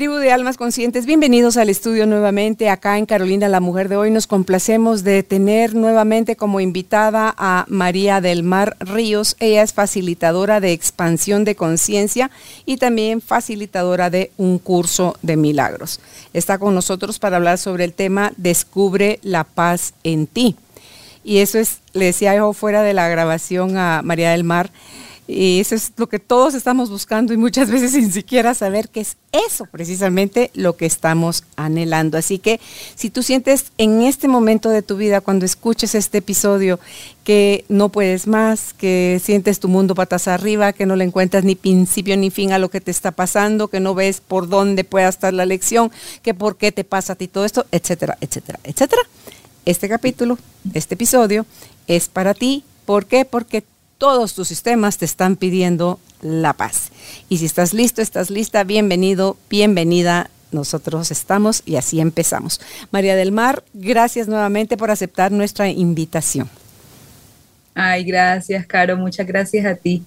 Tribu de Almas Conscientes, bienvenidos al estudio nuevamente acá en Carolina la Mujer de hoy. Nos complacemos de tener nuevamente como invitada a María del Mar Ríos. Ella es facilitadora de expansión de conciencia y también facilitadora de un curso de milagros. Está con nosotros para hablar sobre el tema Descubre la paz en ti. Y eso es, le decía yo fuera de la grabación a María del Mar, y eso es lo que todos estamos buscando y muchas veces sin siquiera saber qué es eso precisamente lo que estamos anhelando. Así que si tú sientes en este momento de tu vida, cuando escuches este episodio, que no puedes más, que sientes tu mundo patas arriba, que no le encuentras ni principio ni fin a lo que te está pasando, que no ves por dónde pueda estar la lección, que por qué te pasa a ti todo esto, etcétera, etcétera, etcétera. Este capítulo, este episodio es para ti. ¿Por qué? Porque todos tus sistemas te están pidiendo la paz. Y si estás listo, estás lista, bienvenido, bienvenida. Nosotros estamos y así empezamos. María del Mar, gracias nuevamente por aceptar nuestra invitación. Ay, gracias, Caro. Muchas gracias a ti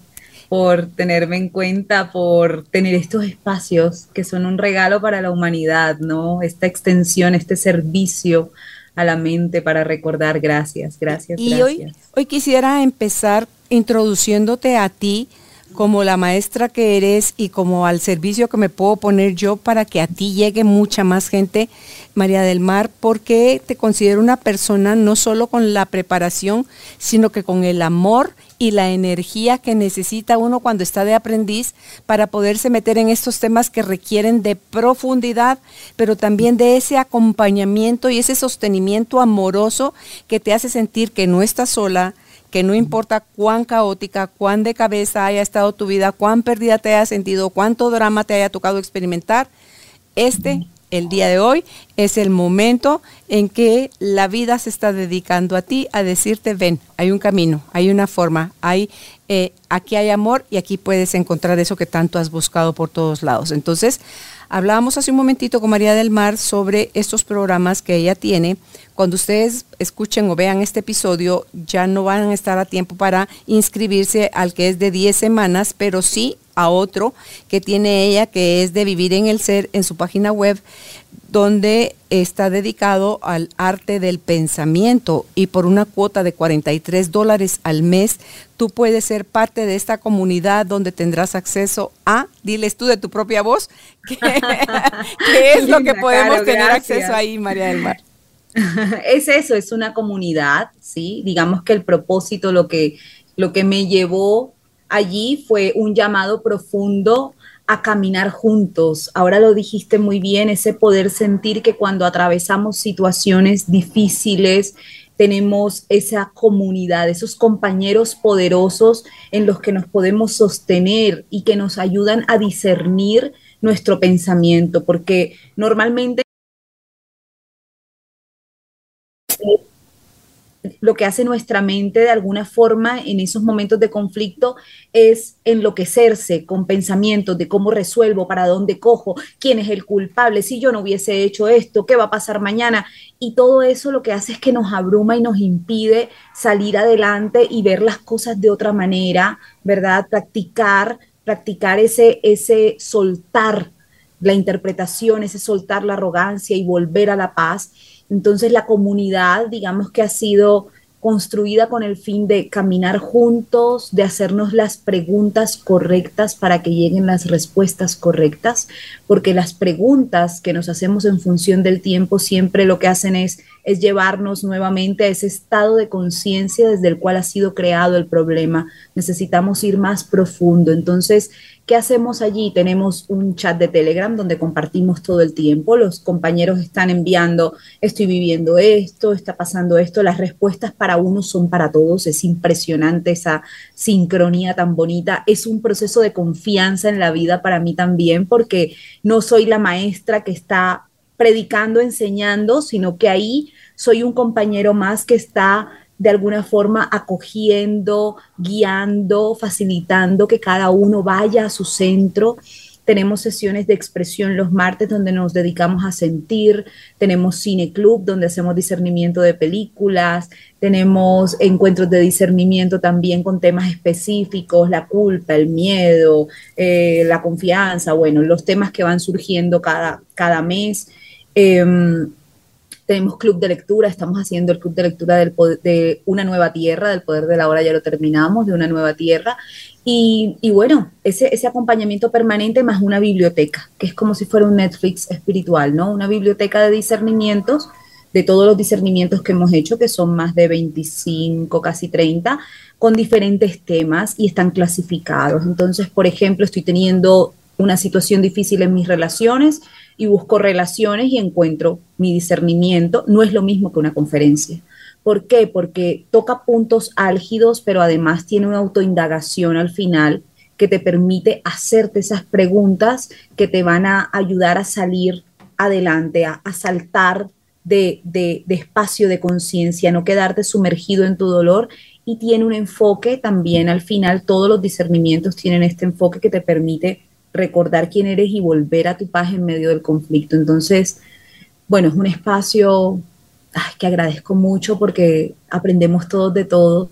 por tenerme en cuenta, por tener estos espacios que son un regalo para la humanidad, ¿no? Esta extensión, este servicio a la mente para recordar. Gracias, gracias. Y Hoy, hoy quisiera empezar introduciéndote a ti como la maestra que eres y como al servicio que me puedo poner yo para que a ti llegue mucha más gente, María del Mar, porque te considero una persona no solo con la preparación, sino que con el amor y la energía que necesita uno cuando está de aprendiz para poderse meter en estos temas que requieren de profundidad, pero también de ese acompañamiento y ese sostenimiento amoroso que te hace sentir que no estás sola, que no importa cuán caótica, cuán de cabeza haya estado tu vida, cuán perdida te haya sentido, cuánto drama te haya tocado experimentar, este, el día de hoy, es el momento en que la vida se está dedicando a ti a decirte, ven, hay un camino, hay una forma, hay, eh, aquí hay amor y aquí puedes encontrar eso que tanto has buscado por todos lados. Entonces, hablábamos hace un momentito con María del Mar sobre estos programas que ella tiene. Cuando ustedes escuchen o vean este episodio, ya no van a estar a tiempo para inscribirse al que es de 10 semanas, pero sí a otro que tiene ella, que es de vivir en el ser en su página web, donde está dedicado al arte del pensamiento y por una cuota de 43 dólares al mes, tú puedes ser parte de esta comunidad donde tendrás acceso a, diles tú de tu propia voz, qué, es lo que podemos tener acceso ahí, María del Mar. es eso, es una comunidad, ¿sí? Digamos que el propósito, lo que, lo que me llevó allí fue un llamado profundo a caminar juntos. Ahora lo dijiste muy bien, ese poder sentir que cuando atravesamos situaciones difíciles, tenemos esa comunidad, esos compañeros poderosos en los que nos podemos sostener y que nos ayudan a discernir nuestro pensamiento, porque normalmente lo que hace nuestra mente de alguna forma en esos momentos de conflicto es enloquecerse con pensamientos de cómo resuelvo, para dónde cojo, quién es el culpable, si yo no hubiese hecho esto, qué va a pasar mañana. Y todo eso lo que hace es que nos abruma y nos impide salir adelante y ver las cosas de otra manera, ¿verdad? Practicar, practicar ese, ese soltar la interpretación, ese soltar la arrogancia y volver a la paz entonces la comunidad, digamos que ha sido construida con el fin de caminar juntos, de hacernos las preguntas correctas para que lleguen las respuestas correctas, porque las preguntas que nos hacemos en función del tiempo siempre lo que hacen es, es llevarnos nuevamente a ese estado de conciencia desde el cual ha sido creado el problema. Necesitamos ir más profundo. Entonces, ¿Qué hacemos allí? Tenemos un chat de Telegram donde compartimos todo el tiempo. Los compañeros están enviando, estoy viviendo esto, está pasando esto. Las respuestas para uno son para todos. Es impresionante esa sincronía tan bonita. Es un proceso de confianza en la vida para mí también porque no soy la maestra que está predicando, enseñando, sino que ahí soy un compañero más que está de alguna forma acogiendo, guiando, facilitando que cada uno vaya a su centro tenemos sesiones de expresión los martes donde nos dedicamos a sentir. Tenemos cine club donde hacemos discernimiento de películas. Tenemos encuentros de discernimiento también con temas específicos, la culpa, el miedo, eh, la confianza, bueno, los temas que van surgiendo cada, cada mes. Em, tenemos club de lectura, estamos haciendo el club de lectura de Una Nueva Tierra, del Poder de la Hora ya lo terminamos, de Una Nueva Tierra. Y, bueno, ese, ese acompañamiento permanente más una biblioteca, que es como si fuera un Netflix espiritual, ¿no? Una biblioteca de discernimientos, de todos los discernimientos que hemos hecho, que son más de 25, casi 30, con diferentes temas y están clasificados. Entonces, por ejemplo, estoy teniendo una situación difícil en mis relaciones y busco relaciones y encuentro mi discernimiento. No es lo mismo que una conferencia ¿Por qué? Porque toca puntos álgidos, pero además tiene una autoindagación al final que te permite hacerte esas preguntas que te van a ayudar a salir adelante, a, saltar de, de, espacio de conciencia, no quedarte sumergido en tu dolor y tiene un enfoque también al final, todos los discernimientos tienen este enfoque que te permite recordar quién eres y volver a tu paz en medio del conflicto. Entonces, bueno, es un espacio que agradezco mucho porque aprendemos todos de todos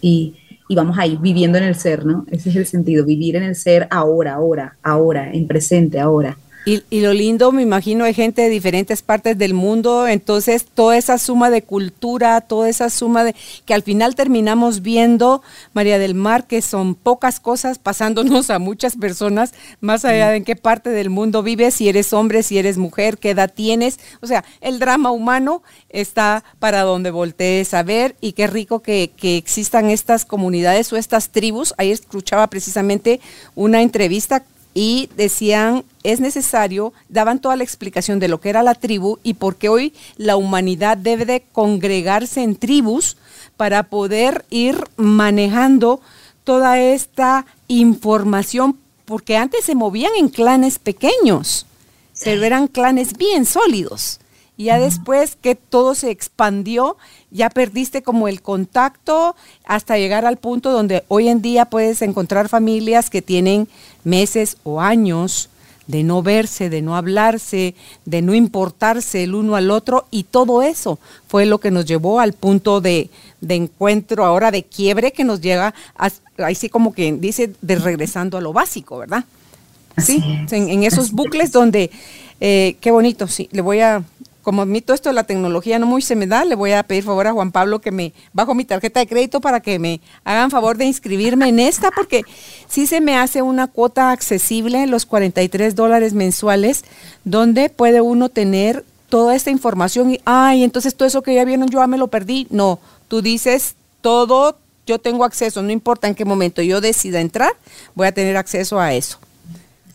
y, y vamos ahí viviendo en el ser, ¿no? Ese es el sentido, vivir en el ser ahora, ahora, ahora, en presente, ahora. Y, lo lindo, me imagino, hay gente de diferentes partes del mundo, entonces toda esa suma de cultura, toda esa suma de que al final terminamos viendo, María del Mar, que son pocas cosas pasándonos a muchas personas, más allá de en qué parte del mundo vives, si eres hombre, si eres mujer, qué edad tienes. O sea, el drama humano está para donde voltees a ver y qué rico que, que existan estas comunidades o estas tribus. Ahí escuchaba precisamente una entrevista y decían es necesario, daban toda la explicación de lo que era la tribu y por qué hoy la humanidad debe de congregarse en tribus para poder ir manejando toda esta información, porque antes se movían en clanes pequeños, pero eran clanes bien sólidos. Y ya después que todo se expandió, ya perdiste como el contacto hasta llegar al punto donde hoy en día puedes encontrar familias que tienen meses o años de no verse, de no hablarse, de no importarse el uno al otro. Y todo eso fue lo que nos llevó al punto de, encuentro ahora de quiebre que nos llega, ahí sí como que dice, de regresando a lo básico, ¿verdad? Sí, en, esos bucles donde, eh, qué bonito, sí, le voy a, como a mí todo esto de la tecnología no muy se me da, le voy a pedir favor a Juan Pablo que me bajo mi tarjeta de crédito para que me hagan favor de inscribirme en esta, porque sí se me hace una cuota accesible, los 43 dólares mensuales, donde puede uno tener toda esta información y, ay, entonces todo eso que ya vieron yo me lo perdí. No, tú dices todo, yo tengo acceso, no importa en qué momento yo decida entrar, voy a tener acceso a eso.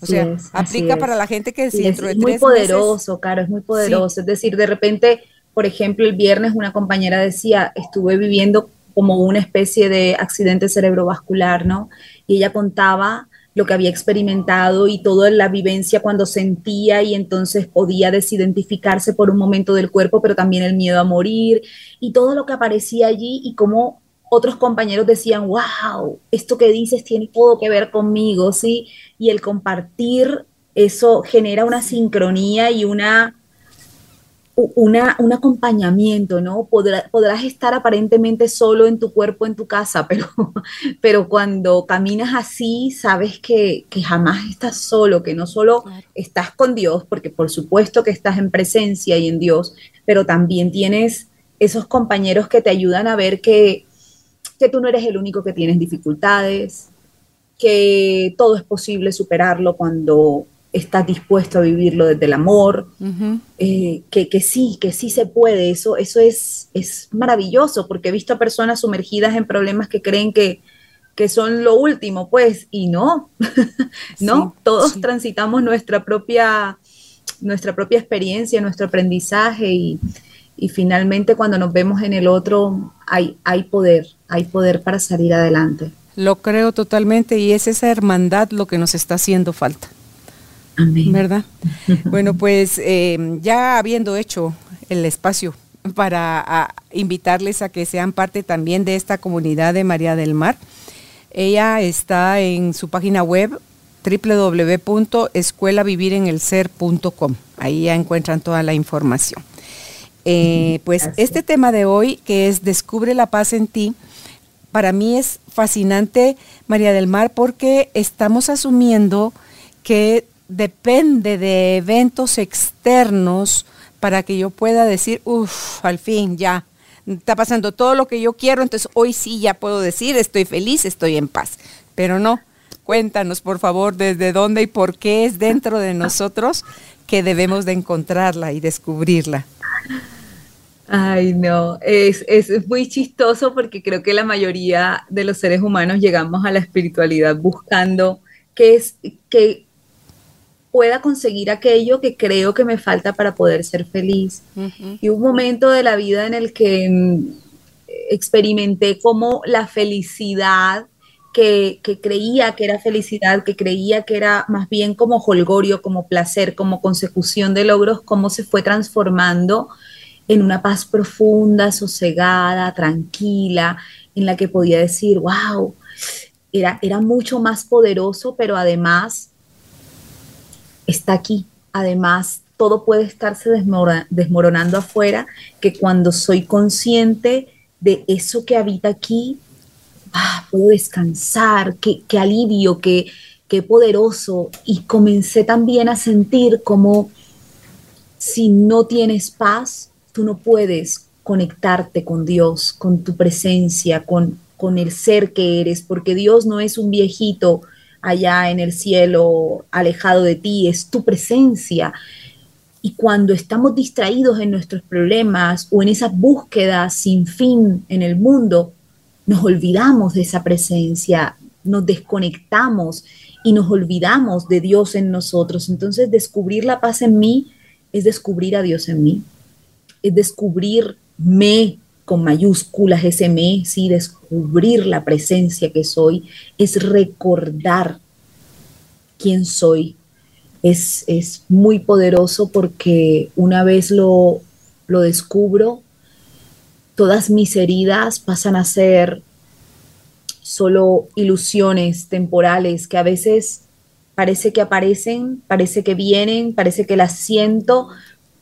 O sea, aplica para la gente que si es, muy poderoso, Caro, es muy poderoso. Es decir, de repente, por ejemplo, el viernes una compañera decía, estuve viviendo como una especie de accidente cerebrovascular, ¿no? Y ella contaba lo que había experimentado y toda la vivencia cuando sentía y entonces podía desidentificarse por un momento del cuerpo, pero también el miedo a morir y todo lo que aparecía allí y cómo otros compañeros decían, wow, esto que dices tiene todo que ver conmigo, ¿sí? Y el compartir eso genera una sincronía y una, una, un acompañamiento, ¿no? podrás estar aparentemente solo en tu cuerpo, en tu casa, pero, pero cuando caminas así, sabes que, jamás estás solo, que no solo estás con Dios, porque por supuesto que estás en presencia y en Dios, pero también tienes esos compañeros que te ayudan a ver que, que tú no eres el único que tienes dificultades, que todo es posible superarlo cuando estás dispuesto a vivirlo desde el amor, eh, que, sí, que sí se puede, eso, eso es, es maravilloso, porque he visto a personas sumergidas en problemas que creen que, que son lo último, pues, y no, no, todos transitamos nuestra propia, nuestra propia experiencia, nuestro aprendizaje y, y finalmente cuando nos vemos en el otro hay, hay poder, hay poder para salir adelante. Lo creo totalmente y es esa hermandad lo que nos está haciendo falta. Amén. ¿Verdad? bueno, pues eh, ya habiendo hecho el espacio para invitarles a que sean parte también de esta comunidad de María del Mar. Ella está en su página web www.escuelavivirenelser.com. Ahí ya encuentran toda la información. Eh, pues este tema de hoy, que es Descubre la paz en ti, para mí es fascinante, María del Mar, porque estamos asumiendo que depende de eventos externos para que yo pueda decir, uff, al fin ya, está pasando todo lo que yo quiero, entonces hoy sí ya puedo decir, estoy feliz, estoy en paz. Pero no, cuéntanos por favor desde dónde y por qué es dentro de nosotros que debemos de encontrarla y descubrirla. Ay, no, es, es, muy chistoso porque creo que la mayoría de los seres humanos llegamos a la espiritualidad buscando que, es, que pueda conseguir aquello que creo que me falta para poder ser feliz. Y un momento de la vida en el que mm, experimenté como la felicidad que, que, creía que era felicidad, que creía que era más bien como holgorio, como placer, como consecución de logros, cómo se fue transformando en una paz profunda, sosegada, tranquila, en la que podía decir, wow, era, era mucho más poderoso, pero además está aquí. Además, todo puede estarse desmoronando afuera, que cuando soy consciente de eso que habita aquí, ah, puedo descansar, qué, alivio, qué, qué poderoso. Y comencé también a sentir como si no tienes paz, tú no puedes conectarte con Dios, con tu presencia, con, con el ser que eres, porque Dios no es un viejito allá en el cielo, alejado de ti, es tu presencia. Y cuando estamos distraídos en nuestros problemas o en esa búsqueda sin fin en el mundo, nos olvidamos de esa presencia, nos desconectamos y nos olvidamos de Dios en nosotros. Entonces, descubrir la paz en mí es descubrir a Dios en mí es descubrirme con mayúsculas, ese me, sí, descubrir la presencia que soy, es recordar quién soy. Es, es muy poderoso porque una vez lo, lo descubro, todas mis heridas pasan a ser solo ilusiones temporales que a veces parece que aparecen, parece que vienen, parece que las siento,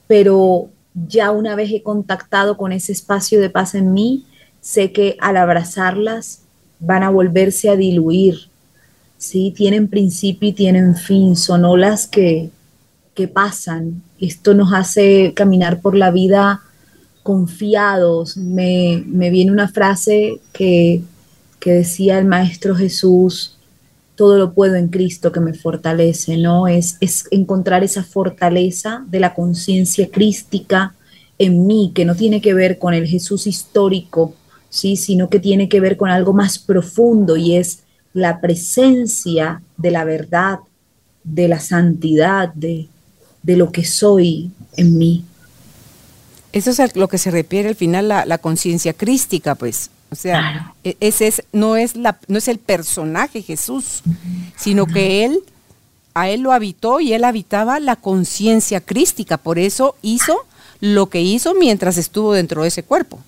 pero ya una vez he contactado con ese espacio de paz en mí, sé que al abrazarlas van a volverse a diluir. ¿sí? Tienen principio y tienen fin, son olas que, que pasan. Esto nos hace caminar por la vida confiados. Me, me viene una frase que, que decía el Maestro Jesús, todo lo puedo en Cristo que me fortalece, ¿no? Es, es encontrar esa fortaleza de la conciencia crística en mí, que no tiene que ver con el Jesús histórico, ¿sí? Sino que tiene que ver con algo más profundo y es la presencia de la verdad, de la santidad, de, de lo que soy en mí. Eso es lo que se refiere al final la, la conciencia crística, pues. O sea, e, ese es, no, es la, no es el personaje Jesús, sino que él, a él lo habitó y él habitaba la conciencia crística. Por eso hizo lo que hizo mientras estuvo dentro de ese cuerpo.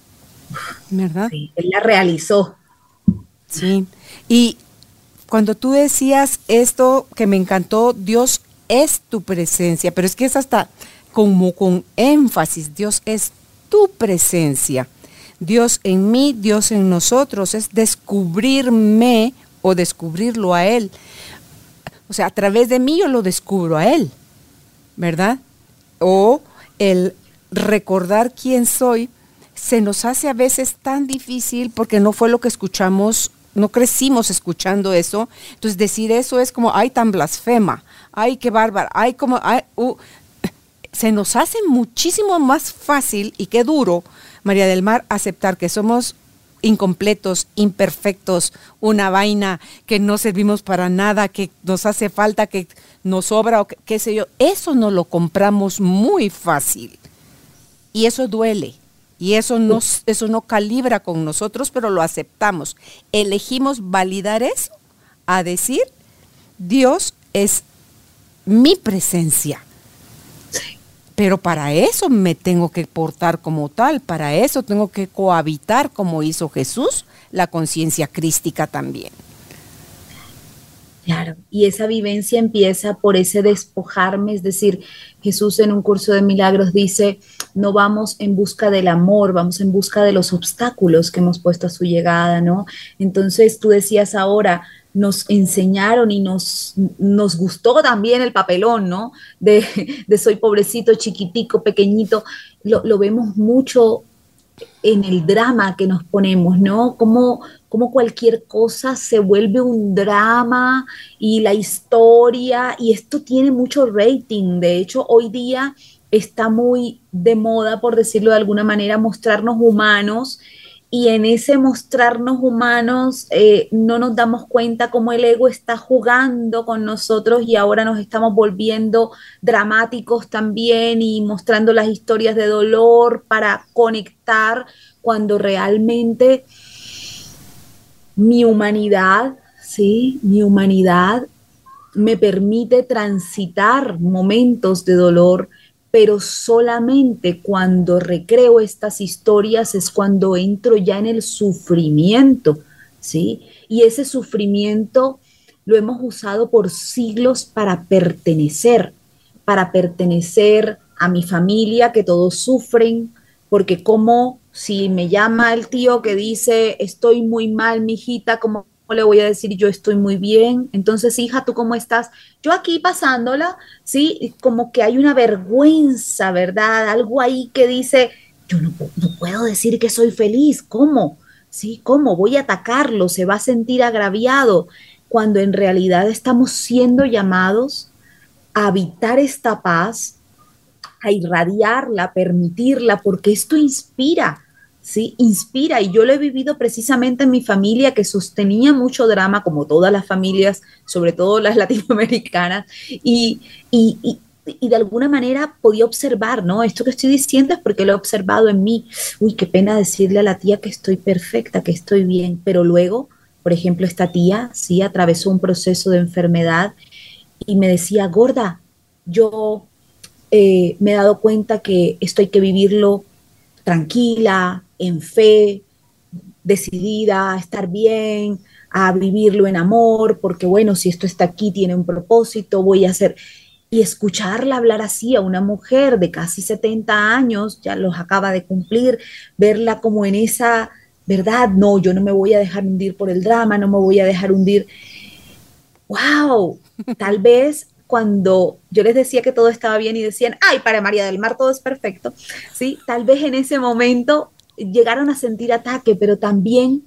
¿Verdad? Sí, él la realizó. Sí. Y cuando tú decías esto que me encantó, Dios es tu presencia, pero es que es hasta como con énfasis, Dios es tu presencia. Dios en mí, Dios en nosotros, es descubrirme o descubrirlo a Él. O sea, a través de mí yo lo descubro a Él, ¿verdad? O el recordar quién soy se nos hace a veces tan difícil porque no fue lo que escuchamos, no crecimos escuchando eso. Entonces decir eso es como, ay, tan blasfema, ay, qué bárbara, ay, como, ay, uh". se nos hace muchísimo más fácil y qué duro María del Mar, aceptar que somos incompletos, imperfectos, una vaina que no servimos para nada, que nos hace falta, que nos sobra o qué sé yo, eso no lo compramos muy fácil. Y eso duele. Y eso no, eso no calibra con nosotros, pero lo aceptamos. Elegimos validar eso a decir, Dios es mi presencia. Pero para eso me tengo que portar como tal, para eso tengo que cohabitar como hizo Jesús, la conciencia crística también. Claro, y esa vivencia empieza por ese despojarme, es decir, Jesús en un curso de milagros dice, no vamos en busca del amor, vamos en busca de los obstáculos que hemos puesto a su llegada, ¿no? Entonces tú decías ahora, nos enseñaron y nos, nos gustó también el papelón, ¿no? De, soy pobrecito, chiquitico, pequeñito, lo, lo vemos mucho en el drama que nos ponemos, ¿no? Como, como cualquier cosa se vuelve un drama y la historia, y esto tiene mucho rating. De hecho, hoy día está muy de moda, por decirlo de alguna manera, mostrarnos humanos y en ese mostrarnos humanos eh, no nos damos cuenta cómo el ego está jugando con nosotros y ahora nos estamos volviendo dramáticos también y mostrando las historias de dolor para conectar cuando realmente mi humanidad, ¿sí? Mi humanidad me permite transitar momentos de dolor, pero solamente cuando recreo estas historias es cuando entro ya en el sufrimiento, ¿sí? Y ese sufrimiento lo hemos usado por siglos para pertenecer, para pertenecer a mi familia, que todos sufren, porque como si me llama el tío que dice, estoy muy mal, mi hijita, como le voy a decir yo estoy muy bien? Entonces, hija, ¿tú cómo estás? Yo aquí pasándola, ¿sí? Como que hay una vergüenza, ¿verdad? Algo ahí que dice, yo no, no puedo decir que soy feliz, ¿cómo? ¿Sí? ¿Cómo? Voy a atacarlo, se va a sentir agraviado, cuando en realidad estamos siendo llamados a habitar esta paz, a irradiarla, a permitirla, porque esto inspira. ¿Sí? Inspira y yo lo he vivido precisamente en mi familia que sostenía mucho drama, como todas las familias, sobre todo las latinoamericanas, y, y, de alguna manera podía observar, ¿no? Esto que estoy diciendo es porque lo he observado en mí. Uy, qué pena decirle a la tía que estoy perfecta, que estoy bien, pero luego, por ejemplo, esta tía, sí, atravesó un proceso de enfermedad y me decía, gorda, yo eh, me he dado cuenta que esto hay que vivirlo tranquila, en fe, decidida a estar bien, a vivirlo en amor, porque bueno, si esto está aquí, tiene un propósito, voy a hacer... Y escucharla hablar así a una mujer de casi 70 años, ya los acaba de cumplir, verla como en esa, ¿verdad? No, yo no me voy a dejar hundir por el drama, no me voy a dejar hundir. ¡Wow! Tal vez cuando yo les decía que todo estaba bien y decían, ay, para María del Mar todo es perfecto, ¿sí? Tal vez en ese momento llegaron a sentir ataque, pero también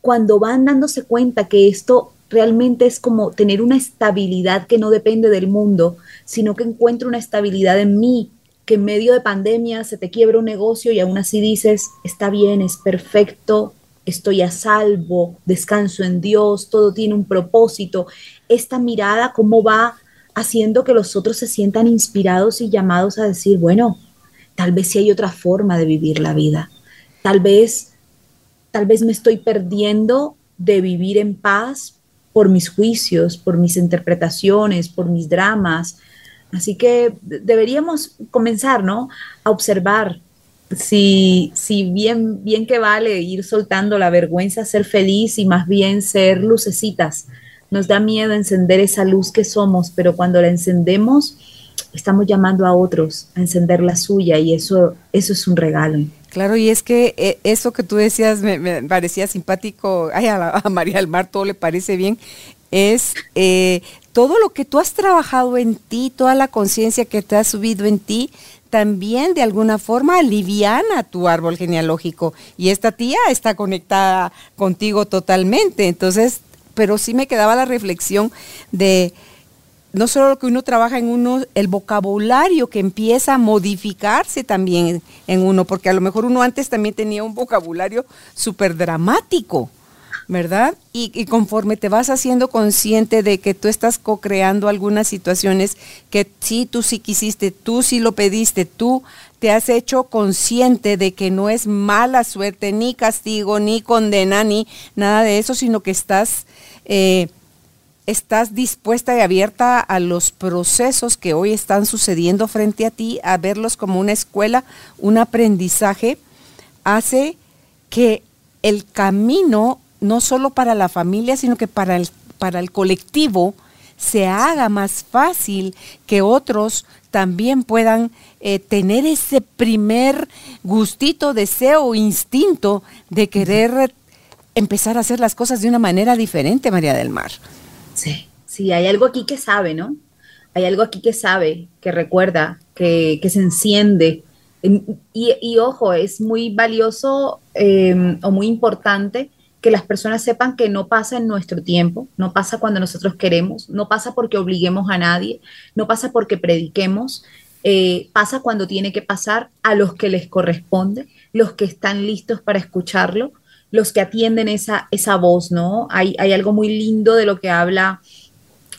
cuando van dándose cuenta que esto realmente es como tener una estabilidad que no depende del mundo, sino que encuentro una estabilidad en mí, que en medio de pandemia se te quiebra un negocio y aún así dices, está bien, es perfecto, estoy a salvo, descanso en Dios, todo tiene un propósito. Esta mirada, cómo va haciendo que los otros se sientan inspirados y llamados a decir, bueno, tal vez sí hay otra forma de vivir la vida. Tal vez, tal vez me estoy perdiendo de vivir en paz por mis juicios, por mis interpretaciones, por mis dramas. Así que deberíamos comenzar, ¿no? A observar si, si bien, bien que vale ir soltando la vergüenza, ser feliz y más bien ser lucecitas. Nos da miedo encender esa luz que somos, pero cuando la encendemos, estamos llamando a otros a encender la suya y eso, eso es un regalo. Claro, y es que eh, eso que tú decías me, parecía simpático, ay, a, María del Mar todo le parece bien, es eh, todo lo que tú has trabajado en ti, toda la conciencia que te has subido en ti, también de alguna forma aliviana tu árbol genealógico. Y esta tía está conectada contigo totalmente. Entonces, pero sí me quedaba la reflexión de no solo lo que uno trabaja en uno, el vocabulario que empieza a modificarse también en uno, porque a lo mejor uno antes también tenía un vocabulario súper dramático, ¿verdad? Y, conforme te vas haciendo consciente de que tú estás co-creando algunas situaciones que sí, tú sí quisiste, tú sí lo pediste, tú te has hecho consciente de que no es mala suerte, ni castigo, ni condena, ni nada de eso, sino que estás... Eh, estás dispuesta y abierta a los procesos que hoy están sucediendo frente a ti, a verlos como una escuela, un aprendizaje, hace que el camino, no solo para la familia, sino que para el, para el colectivo, se haga más fácil que otros también puedan eh, tener ese primer gustito, deseo, instinto de querer empezar a hacer las cosas de una manera diferente, María del Mar. Sí, sí, hay algo aquí que sabe, ¿no? Hay algo aquí que sabe, que recuerda, que, se enciende. Y, ojo, es muy valioso em, o muy importante que las personas sepan que no pasa en nuestro tiempo, no pasa cuando nosotros queremos, no pasa porque obliguemos a nadie, no pasa porque prediquemos, eh, pasa cuando tiene que pasar a los que les corresponde, los que están listos para escucharlo los que atienden esa, esa voz, ¿no? Hay, hay algo muy lindo de lo que habla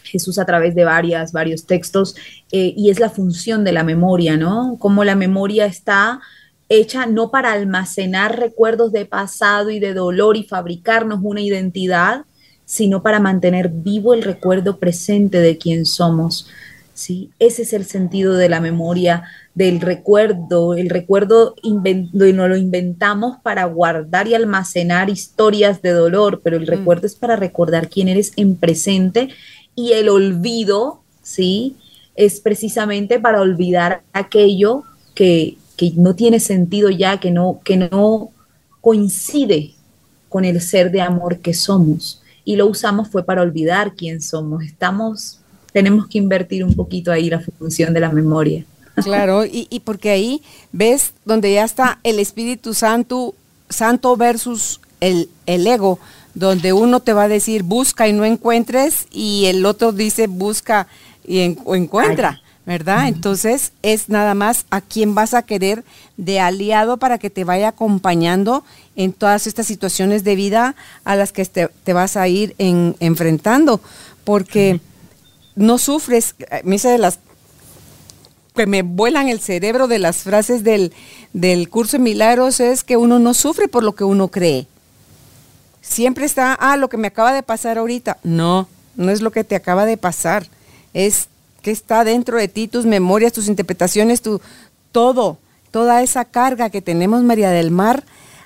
Jesús a través de varias, varios textos, eh, y es la función de la memoria, ¿no? Cómo la memoria está hecha no para almacenar recuerdos de pasado y de dolor y fabricarnos una identidad, sino para mantener vivo el recuerdo presente de quién somos. ¿Sí? Ese es el sentido de la memoria del recuerdo. El recuerdo no lo inventamos para guardar y almacenar historias de dolor, pero el mm. recuerdo es para recordar quién eres en presente y el olvido, ¿sí? Es precisamente para olvidar aquello que, no tiene sentido ya, que no, que no coincide con el ser de amor que somos. Y lo usamos fue para olvidar quién somos. Estamos, tenemos que invertir un poquito ahí la función de la memoria. Claro, y, y, porque ahí ves donde ya está el Espíritu Santo, Santo versus el, el ego, donde uno te va a decir busca y no encuentres y el otro dice busca y o encuentra, ¿verdad? Entonces es nada más a quién vas a querer de aliado para que te vaya acompañando en todas estas situaciones de vida a las que te, te vas a ir en, enfrentando, porque no sufres, me dice de las que me vuelan el cerebro de las frases del, del curso de milagros es que uno no sufre por lo que uno cree. Siempre está, ah, lo que me acaba de pasar ahorita. No, no es lo que te acaba de pasar. Es que está dentro de ti, tus memorias, tus interpretaciones, tu, todo. Toda esa carga que tenemos, María del Mar,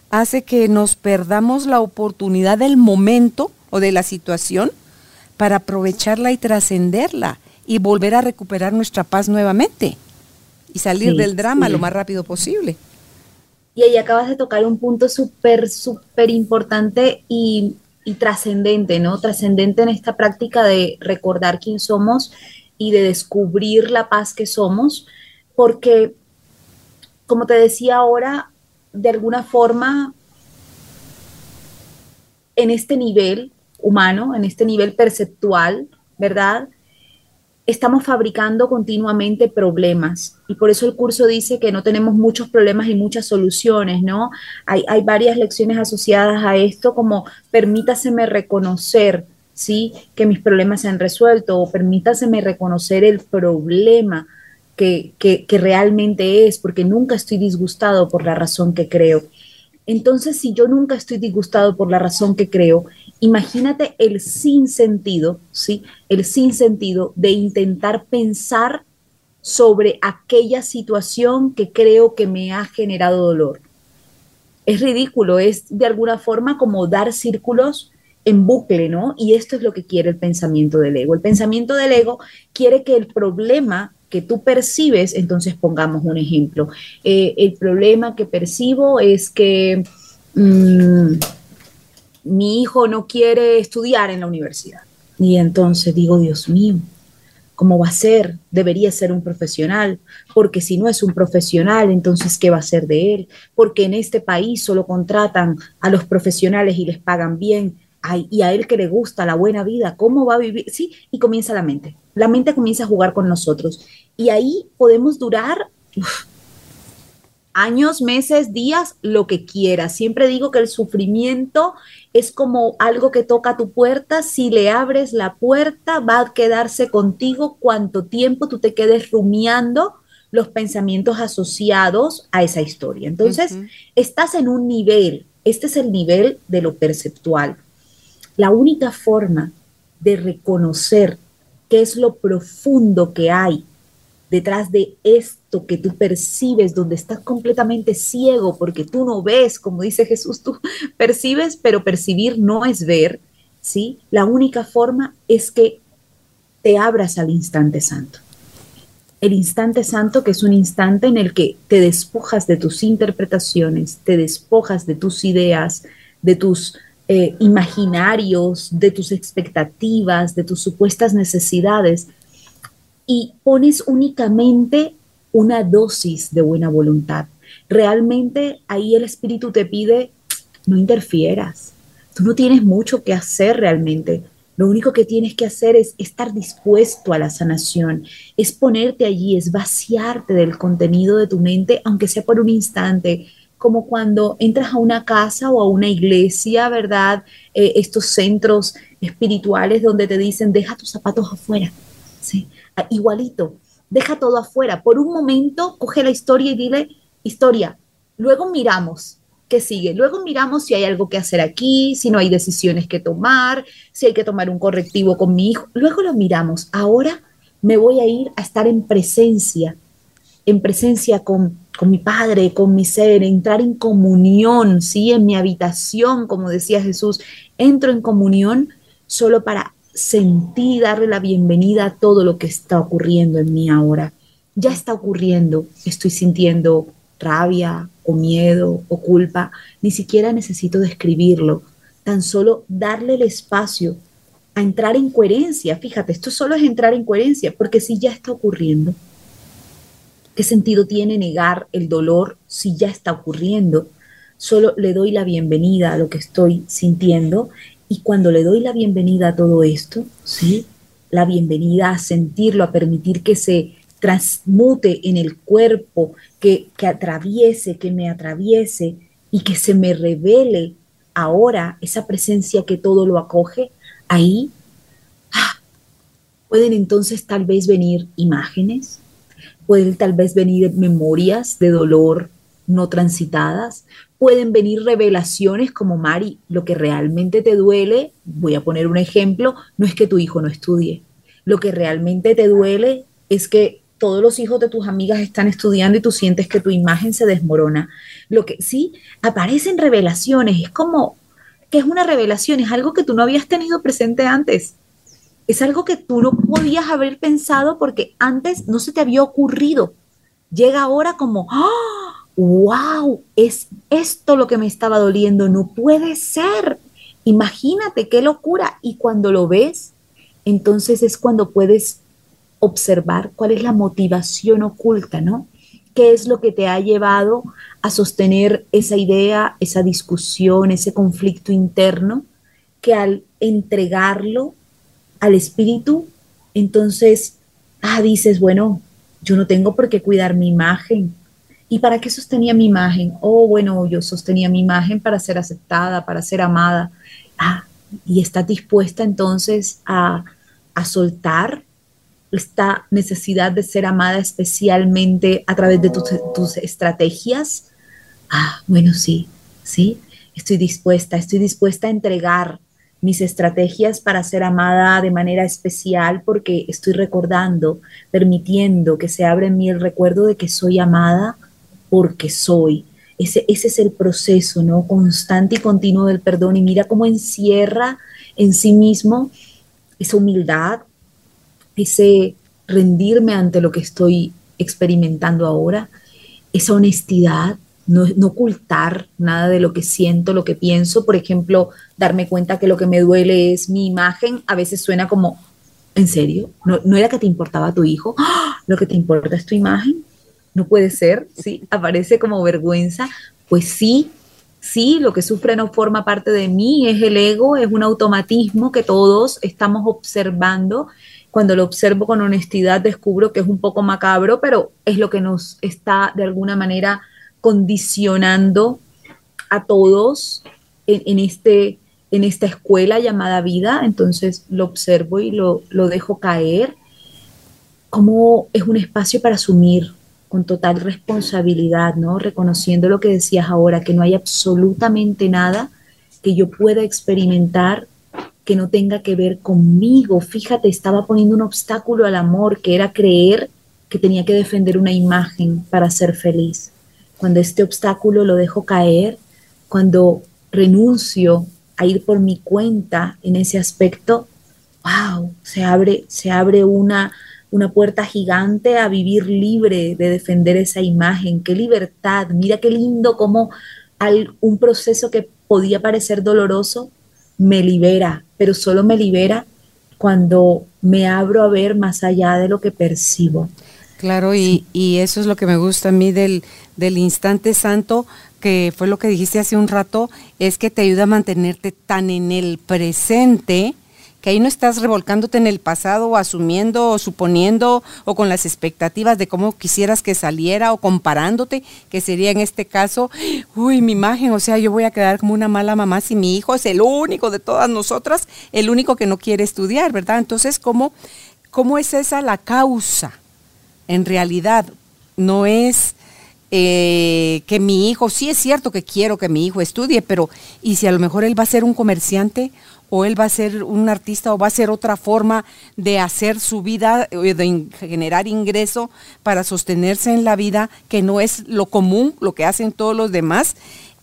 hace que nos perdamos la oportunidad del momento o de la situación para aprovecharla y trascenderla y volver a recuperar nuestra paz nuevamente y salir del drama lo más rápido posible. Y ahí acabas de tocar un punto súper, súper importante y, y trascendente, ¿no? Trascendente en esta práctica de recordar quién somos y de descubrir la paz que somos, porque, como te decía ahora, de alguna forma, en este nivel humano, en este nivel perceptual, ¿verdad? estamos fabricando continuamente problemas y por eso el curso dice que no tenemos muchos problemas y muchas soluciones, ¿no? Hay, varias lecciones asociadas a esto como permítaseme reconocer, ¿sí? Que mis problemas se han resuelto o permítaseme reconocer el problema que, que, que realmente es porque nunca estoy disgustado por la razón que creo. Entonces, si yo nunca estoy disgustado por la razón que creo, imagínate el sinsentido, ¿sí? El sinsentido de intentar pensar sobre aquella situación que creo que me ha generado dolor. Es ridículo, es de alguna forma como dar círculos en bucle, ¿no? Y esto es lo que quiere el pensamiento del ego. El pensamiento del ego quiere que el problema que tú percibes, entonces pongamos un ejemplo. Eh, el problema que percibo es que mm, mi hijo no quiere estudiar en la universidad. Y entonces digo, Dios mío, ¿cómo va a ser? Debería ser un profesional, porque si no es un profesional, entonces ¿qué va a ser de él? Porque en este país solo contratan a los profesionales y les pagan bien. y a él que le gusta la buena vida, ¿cómo va a vivir? Sí, y comienza la mente la mente comienza a jugar con nosotros. Y ahí podemos durar años, meses, días, lo que quieras. Siempre digo que el sufrimiento es como algo que toca tu puerta. Si le abres la puerta, va a quedarse contigo cuanto tiempo tú te quedes rumiando los pensamientos asociados a esa historia. Entonces, estás en un nivel, este es el nivel de lo perceptual. La única forma de reconocer qué es lo profundo que hay detrás de que tú percibes, donde estás completamente ciego porque tú no ves, como dice Jesús, tú percibes, pero percibir no es ver, ¿sí? La única forma es que te abras al instante santo. El instante santo que es un instante en el que te despojas de tus interpretaciones, te despojas de tus ideas, de tus eh, imaginarios, de tus expectativas, de tus supuestas necesidades y pones únicamente una dosis de buena voluntad. Realmente ahí el Espíritu te pide, no interfieras. Tú no tienes mucho que hacer realmente. Lo único que tienes que hacer es estar dispuesto a la sanación, es ponerte allí, es vaciarte del contenido de tu mente, aunque sea por un instante, como cuando entras a una casa o a una iglesia, ¿verdad? Eh, estos centros espirituales donde te dicen, deja tus zapatos afuera, ¿sí? Ah, igualito, deja todo afuera. Por un momento, coge la historia y dile, historia, luego miramos qué sigue. Luego miramos si hay algo que hacer aquí, si no hay decisiones que tomar, si hay que tomar un correctivo con mi hijo. Luego lo miramos. Ahora me voy a ir a estar en presencia, en presencia con, con mi padre, con mi ser, entrar en comunión, ¿sí? En mi habitación, como decía Jesús, entro en comunión solo para sentí darle la bienvenida a todo lo que está ocurriendo en mí ahora. Ya está ocurriendo, estoy sintiendo rabia o miedo o culpa, ni siquiera necesito describirlo, tan solo darle el espacio a entrar en coherencia. Fíjate, esto solo es entrar en coherencia, porque si ya está ocurriendo, ¿qué sentido tiene negar el dolor si ya está ocurriendo? Solo le doy la bienvenida a lo que estoy sintiendo y cuando le doy la bienvenida a todo esto, ¿sí? La bienvenida a sentirlo, a permitir que se transmute en el cuerpo, que, que atraviese, que me atraviese y que se me revele ahora esa presencia que todo lo acoge, ahí ¡ah! pueden entonces tal vez venir imágenes, pueden tal vez venir memorias de dolor no transitadas, pueden venir revelaciones como Mari, lo que realmente te duele, voy a poner un ejemplo, no es que tu hijo no estudie, lo que realmente te duele es que todos los hijos de tus amigas están estudiando y tú sientes que tu imagen se desmorona. Lo que sí, aparecen revelaciones, es como que es una revelación, es algo que tú no habías tenido presente antes. Es algo que tú no podías haber pensado porque antes no se te había ocurrido. Llega ahora como, ¡ah! Wow, es esto lo que me estaba doliendo, no puede ser. Imagínate qué locura. Y cuando lo ves, entonces es cuando puedes observar cuál es la motivación oculta, ¿no? ¿Qué es lo que te ha llevado a sostener esa idea, esa discusión, ese conflicto interno, que al entregarlo al espíritu, entonces, ah, dices, bueno, yo no tengo por qué cuidar mi imagen, ¿Y para qué sostenía mi imagen? Oh, bueno, yo sostenía mi imagen para ser aceptada, para ser amada. Ah, y estás dispuesta entonces a, a soltar esta necesidad de ser amada especialmente a través de tus, tus estrategias. Ah, bueno, sí, sí, estoy dispuesta, estoy dispuesta a entregar mis estrategias para ser amada de manera especial porque estoy recordando, permitiendo que se abra en mí el recuerdo de que soy amada porque soy. Ese, ese es el proceso, ¿no? Constante y continuo del perdón. Y mira cómo encierra en sí mismo esa humildad, ese rendirme ante lo que estoy experimentando ahora, esa honestidad, no, no, ocultar nada de lo que siento, lo que pienso. Por ejemplo, darme cuenta que lo que me duele es mi imagen. A veces suena como, ¿en serio? ¿No, no era que te importaba tu hijo? ¡Ah! Lo que te importa es tu imagen no puede ser, ¿sí? Aparece como vergüenza, pues sí, sí, lo que sufre no forma parte de mí, es el ego, es un automatismo que todos estamos observando. Cuando lo observo con honestidad descubro que es un poco macabro, pero es lo que nos está de alguna manera condicionando a todos en, este, en esta escuela llamada vida. Entonces lo observo y lo, lo dejo caer como es un espacio para asumir con total responsabilidad, ¿no? Reconociendo lo que decías ahora, que no hay absolutamente nada que yo pueda experimentar que no tenga que ver conmigo. Fíjate, estaba poniendo un obstáculo al amor, que era creer que tenía que defender una imagen para ser feliz. Cuando este obstáculo lo dejo caer, cuando renuncio a ir por mi cuenta en ese aspecto, wow, se abre, se abre una, una puerta gigante a vivir libre de defender esa imagen. Qué libertad, mira qué lindo como un proceso que podía parecer doloroso me libera, pero solo me libera cuando me abro a ver más allá de lo que percibo. Claro, y, y eso es lo que me gusta a mí del, del instante santo, que fue lo que dijiste hace un rato, es que te ayuda a mantenerte tan en el presente que ahí no estás revolcándote en el pasado o asumiendo o suponiendo o con las expectativas de cómo quisieras que saliera o comparándote, que sería en este caso, uy, mi imagen, o sea, yo voy a quedar como una mala mamá si mi hijo es el único de todas nosotras, el único que no quiere estudiar, ¿verdad? Entonces, ¿cómo, cómo es esa la causa? En realidad, no es... Eh, que mi hijo, sí es cierto que quiero que mi hijo estudie, pero ¿y si a lo mejor él va a ser un comerciante o él va a ser un artista o va a ser otra forma de hacer su vida, de generar ingreso para sostenerse en la vida, que no es lo común, lo que hacen todos los demás.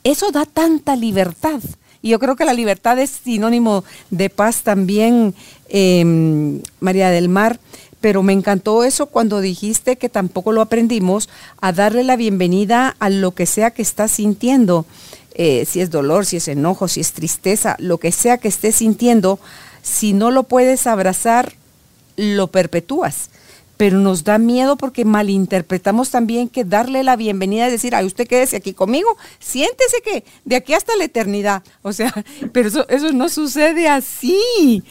Eso da tanta libertad. Y yo creo que la libertad es sinónimo de paz también, em, María del Mar. Pero me encantó eso cuando dijiste que tampoco lo aprendimos a darle la bienvenida a lo que sea que estás sintiendo. Eh, si es dolor, si es enojo, si es tristeza, lo que sea que estés sintiendo, si no lo puedes abrazar, lo perpetúas. Pero nos da miedo porque malinterpretamos también que darle la bienvenida es decir, ay, usted quédese aquí conmigo, siéntese que de aquí hasta la eternidad. O sea, pero eso, eso no sucede así.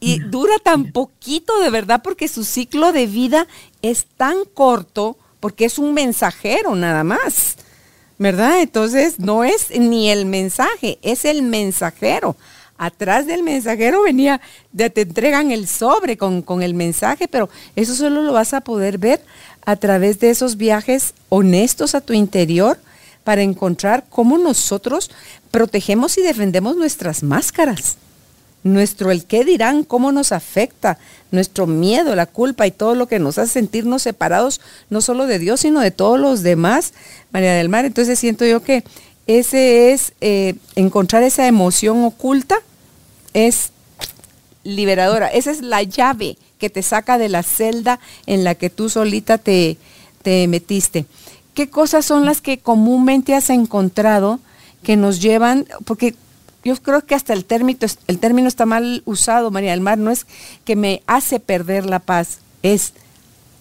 Y dura tan poquito de verdad porque su ciclo de vida es tan corto porque es un mensajero nada más. ¿verdad? Entonces no es ni el mensaje, es el mensajero. Atrás del mensajero venía, de, te entregan el sobre con, con el mensaje, pero eso solo lo vas a poder ver a través de esos viajes honestos a tu interior para encontrar cómo nosotros protegemos y defendemos nuestras máscaras nuestro el qué dirán, cómo nos afecta, nuestro miedo, la culpa y todo lo que nos hace sentirnos separados, no solo de Dios, sino de todos los demás, María del Mar. Entonces siento yo que ese es eh, encontrar esa emoción oculta, es liberadora, esa es la llave que te saca de la celda en la que tú solita te, te metiste. ¿Qué cosas son las que comúnmente has encontrado que nos llevan, porque yo creo que hasta el término, el término está mal usado, María del Mar, no es que me hace perder la paz, es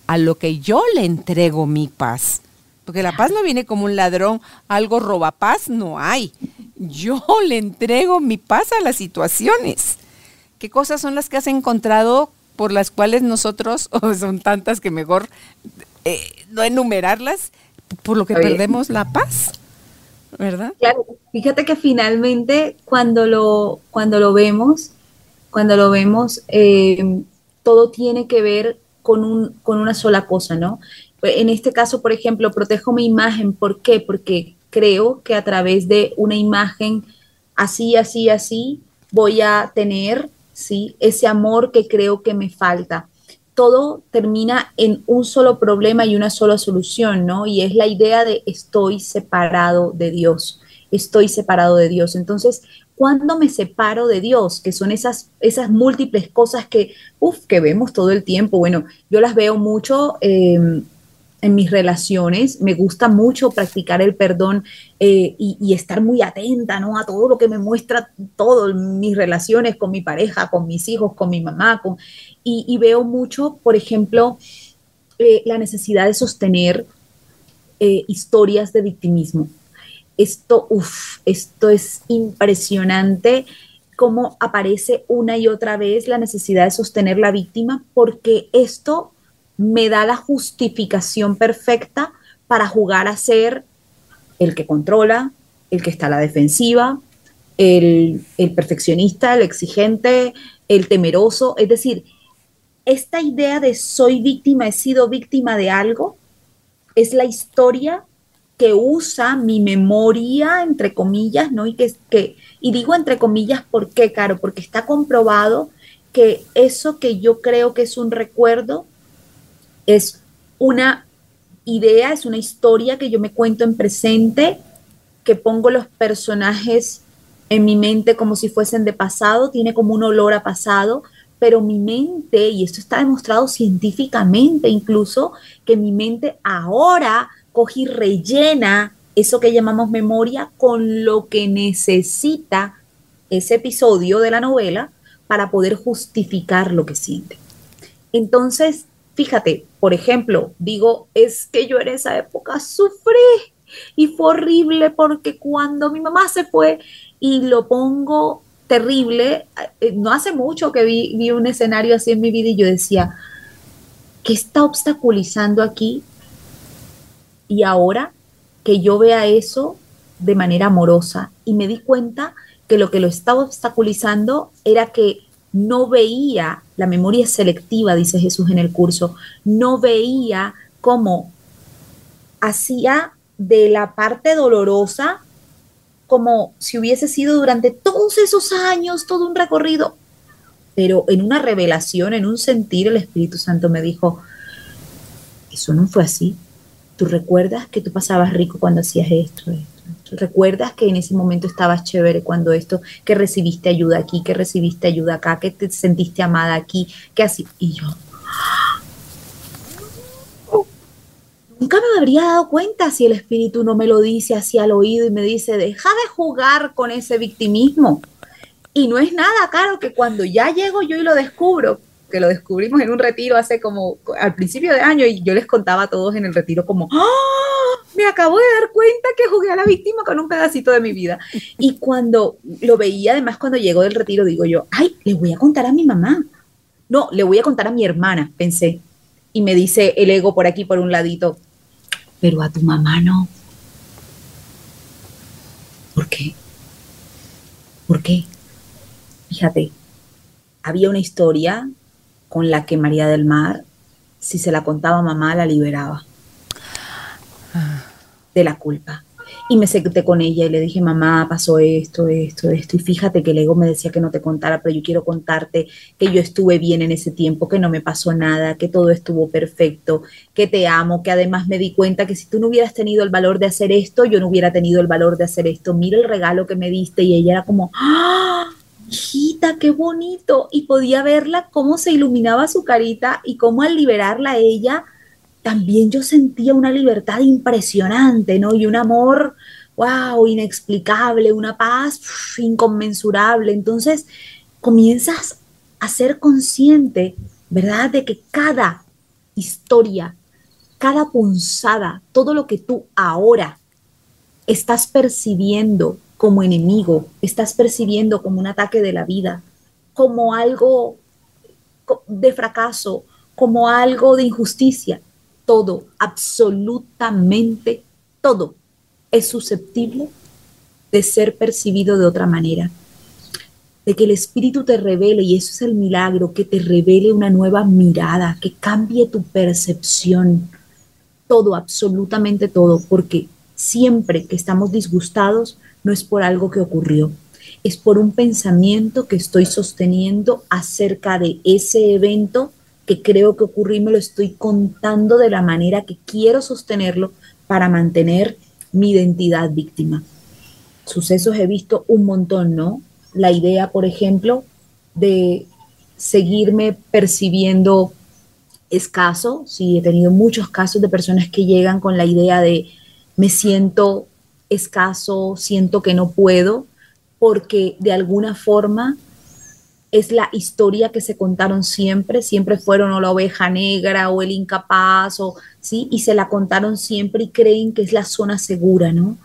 a lo que yo le entrego mi paz. Porque la paz no viene como un ladrón, algo roba paz, no hay. Yo le entrego mi paz a las situaciones. ¿Qué cosas son las que has encontrado por las cuales nosotros, o son tantas que mejor eh, no enumerarlas, por lo que perdemos la paz? ¿verdad? Claro, fíjate que finalmente cuando lo, cuando lo vemos, cuando lo vemos, eh, todo tiene que ver con, un, con una sola cosa, ¿no? En este caso, por ejemplo, protejo mi imagen. ¿Por qué? Porque creo que a través de una imagen así, así, así, voy a tener, ¿sí? Ese amor que creo que me falta todo termina en un solo problema y una sola solución, ¿no? Y es la idea de estoy separado de Dios, estoy separado de Dios. Entonces, ¿cuándo me separo de Dios? Que son esas, esas múltiples cosas que, uff, que vemos todo el tiempo. Bueno, yo las veo mucho. Eh, en mis relaciones. Me gusta mucho practicar el perdón eh, y, estar muy atenta ¿no? a todo lo que me muestra todo, mis relaciones con mi pareja, con mis hijos, con mi mamá. Con, y, veo mucho, por ejemplo, eh, la necesidad de sostener eh, historias de victimismo. Esto, uff, esto es impresionante cómo aparece una y otra vez la necesidad de sostener la víctima, porque esto me da la justificación perfecta para jugar a ser el que controla, el que está a la defensiva, el, perfeccionista, el exigente, el temeroso. Es decir, esta idea de soy víctima, he sido víctima de algo, es la historia que usa mi memoria, entre comillas, ¿no? Y que, que y digo entre comillas, ¿por qué, Caro? Porque está comprobado que eso que yo creo que es un recuerdo es una idea, es una historia que yo me cuento en presente, que pongo los personajes en mi mente como si fuesen de pasado, tiene como un olor a pasado, pero mi mente, y esto está demostrado científicamente incluso, que mi mente ahora coge y rellena eso que llamamos memoria con lo que necesita ese episodio de la novela para poder justificar lo que siente. Entonces, fíjate, por ejemplo, digo, es que yo en esa época sufrí y fue horrible porque cuando mi mamá se fue y lo pongo terrible, eh, no hace mucho que vi, vi un escenario así en mi vida y yo decía, ¿qué está obstaculizando aquí? Y ahora que yo vea eso de manera amorosa y me di cuenta que lo que lo estaba obstaculizando era que no veía, la memoria selectiva, dice Jesús en el curso, no veía cómo hacía de la parte dolorosa como si hubiese sido durante todos esos años todo un recorrido. Pero en una revelación, en un sentir, el Espíritu Santo me dijo, eso no fue así. Tú recuerdas que tú pasabas rico cuando hacías esto, esto recuerdas que en ese momento estabas chévere cuando esto, que recibiste ayuda aquí, que recibiste ayuda acá, que te sentiste amada aquí, que así. Y yo, nunca me habría dado cuenta si el espíritu no me lo dice así al oído y me dice, deja de jugar con ese victimismo. Y no es nada, claro, que cuando ya llego yo y lo descubro, que lo descubrimos en un retiro hace como al principio de año y yo les contaba a todos en el retiro como, ¡Ah! me acabo de dar cuenta que jugué a la víctima con un pedacito de mi vida. Y cuando lo veía, además cuando llegó del retiro, digo yo, ay, le voy a contar a mi mamá. No, le voy a contar a mi hermana, pensé. Y me dice el ego por aquí, por un ladito, pero a tu mamá no. ¿Por qué? ¿Por qué? Fíjate, había una historia con la que María del Mar, si se la contaba mamá, la liberaba de la culpa. Y me senté con ella y le dije, mamá, pasó esto, esto, esto. Y fíjate que el ego me decía que no te contara, pero yo quiero contarte que yo estuve bien en ese tiempo, que no me pasó nada, que todo estuvo perfecto, que te amo, que además me di cuenta que si tú no hubieras tenido el valor de hacer esto, yo no hubiera tenido el valor de hacer esto. Mira el regalo que me diste. Y ella era como, ¡ah! Hijita, qué bonito. Y podía verla cómo se iluminaba su carita y cómo al liberarla ella, también yo sentía una libertad impresionante, ¿no? Y un amor, wow, inexplicable, una paz inconmensurable. Entonces, comienzas a ser consciente, ¿verdad? De que cada historia, cada punzada, todo lo que tú ahora estás percibiendo como enemigo, estás percibiendo como un ataque de la vida, como algo de fracaso, como algo de injusticia. Todo, absolutamente todo es susceptible de ser percibido de otra manera. De que el Espíritu te revele, y eso es el milagro, que te revele una nueva mirada, que cambie tu percepción. Todo, absolutamente todo, porque siempre que estamos disgustados, no es por algo que ocurrió, es por un pensamiento que estoy sosteniendo acerca de ese evento que creo que ocurrió y me lo estoy contando de la manera que quiero sostenerlo para mantener mi identidad víctima. Sucesos he visto un montón, ¿no? La idea, por ejemplo, de seguirme percibiendo escaso, sí, he tenido muchos casos de personas que llegan con la idea de me siento escaso, siento que no puedo, porque de alguna forma es la historia que se contaron siempre, siempre fueron o la oveja negra o el incapaz, o, ¿sí? Y se la contaron siempre y creen que es la zona segura, ¿no?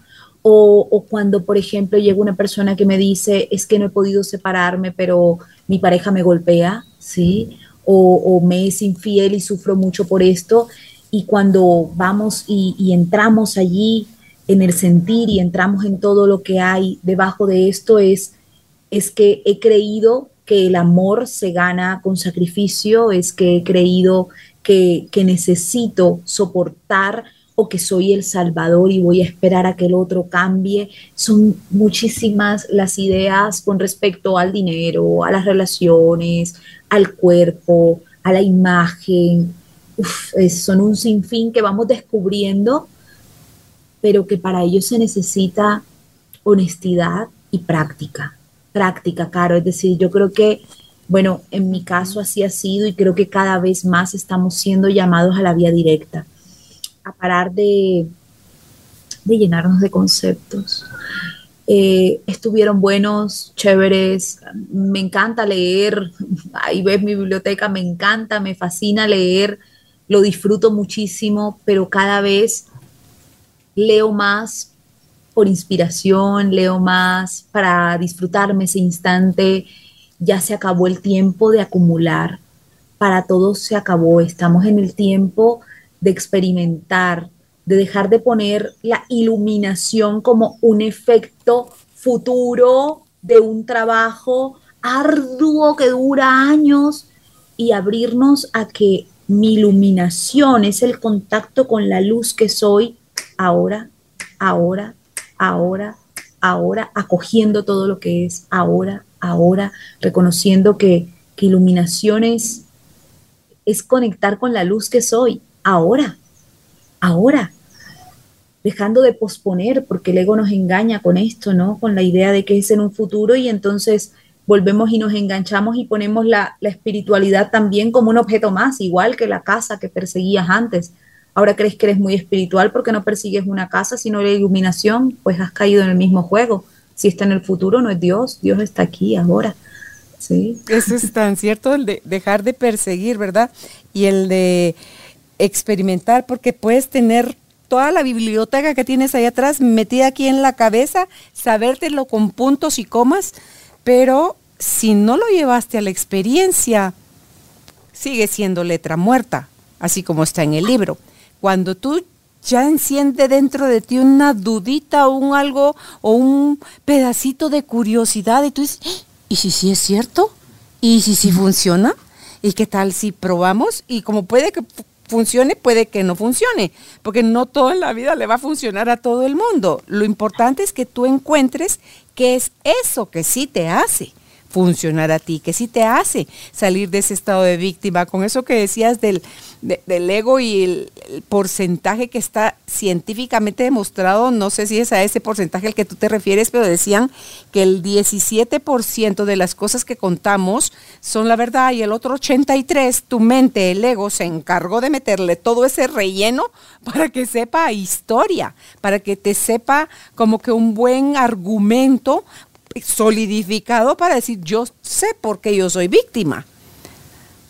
O, o, cuando, por ejemplo, llega una persona que me dice, es que no he podido separarme, pero mi pareja me golpea, ¿sí? O, me es infiel y sufro mucho por esto. Y cuando vamos y entramos allí en el sentir y entramos en todo lo que hay debajo de esto es, es que he creído que el amor se gana con sacrificio, es que he creído que, que necesito soportar o que soy el salvador y voy a esperar a que el otro cambie. Son muchísimas las ideas con respecto al dinero, a las relaciones, al cuerpo, a la imagen. son un sinfín que vamos descubriendo, pero que para ello se necesita honestidad y práctica. Práctica, Caro. Es decir, yo creo que bueno, en mi caso así ha sido y creo que cada vez más estamos siendo llamados a la vía directa, a parar de, de llenarnos de conceptos. Eh, estuvieron buenos, chéveres, me encanta leer, ahí ves mi biblioteca, me encanta, me fascina leer, lo disfruto muchísimo, pero cada vez leo más por inspiración, leo más para disfrutarme ese instante. Ya se acabó el tiempo de acumular, para todos se acabó, estamos en el tiempo de experimentar, de dejar de poner la iluminación como un efecto futuro de un trabajo arduo que dura años y abrirnos a que mi iluminación es el contacto con la luz que soy ahora, ahora, ahora, ahora, acogiendo todo lo que es ahora, ahora, reconociendo que, iluminación es, es conectar con la luz que soy, ahora, ahora, dejando de posponer, porque el ego nos engaña con esto, ¿no? Con la idea de que es en un futuro y entonces volvemos y nos enganchamos y ponemos la, la, espiritualidad también como un objeto más, igual que la casa que perseguías antes. Ahora crees que eres muy espiritual porque no persigues una casa, sino la iluminación, pues has caído en el mismo juego si está en el futuro, no es Dios, Dios está aquí ahora. ¿sí? Eso es tan cierto, el de dejar de perseguir, ¿verdad? Y el de experimentar, porque puedes tener toda la biblioteca que tienes ahí atrás metida aquí en la cabeza, sabértelo con puntos y comas, pero si no lo llevaste a la experiencia, sigue siendo letra muerta, así como está en el libro. Cuando tú ya enciende dentro de ti una dudita o un algo o un pedacito de curiosidad y tú dices, ¡Ah! ¿y si sí es cierto? ¿Y si sí funciona? ¿Y qué tal si probamos? Y como puede que funcione, puede que no funcione, porque no todo en la vida le va a funcionar a todo el mundo. Lo importante es que tú encuentres qué es eso que sí te hace funcionar a ti, que sí te hace salir de ese estado de víctima, con eso que decías del, del ego y el, porcentaje que está científicamente demostrado, no sé si es a ese porcentaje al que tú te refieres, pero decían que el 17% de las cosas que contamos son la verdad y el otro 83%, tu mente, el ego, se encargó de meterle todo ese relleno para que sepa historia, para que te sepa como que un buen argumento solidificado para decir, yo sé por qué yo soy víctima.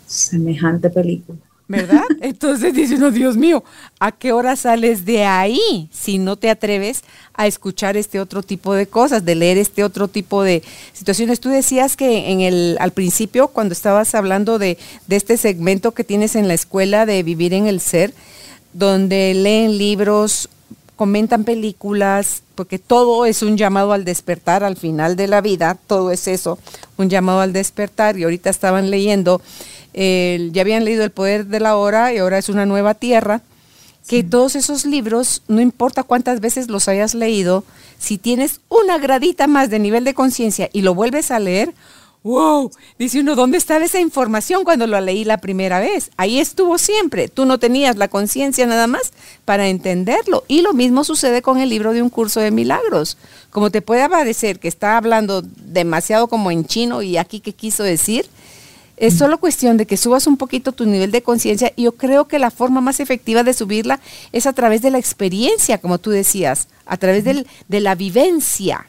Semejante película. ¿Verdad? Entonces dice uno, Dios mío, ¿a qué hora sales de ahí si no te atreves a escuchar este otro tipo de cosas, de leer este otro tipo de situaciones? Tú decías que en el, al principio, cuando estabas hablando de, de este segmento que tienes en la escuela de vivir en el ser, donde leen libros, comentan películas, porque todo es un llamado al despertar al final de la vida, todo es eso, un llamado al despertar. Y ahorita estaban leyendo, ya habían leído El Poder de la Hora y ahora es una nueva tierra, que todos esos libros, no importa cuántas veces los hayas leído, si tienes una gradita más de nivel de conciencia y lo vuelves a leer, wow, dice uno, ¿dónde estaba esa información cuando lo leí la primera vez? Ahí estuvo siempre, tú no tenías la conciencia nada más para entenderlo. Y lo mismo sucede con el libro de un curso de milagros. Como te puede parecer que está hablando demasiado como en chino y aquí qué quiso decir, es solo cuestión de que subas un poquito tu nivel de conciencia y yo creo que la forma más efectiva de subirla es a través de la experiencia, como tú decías, a través del, de la vivencia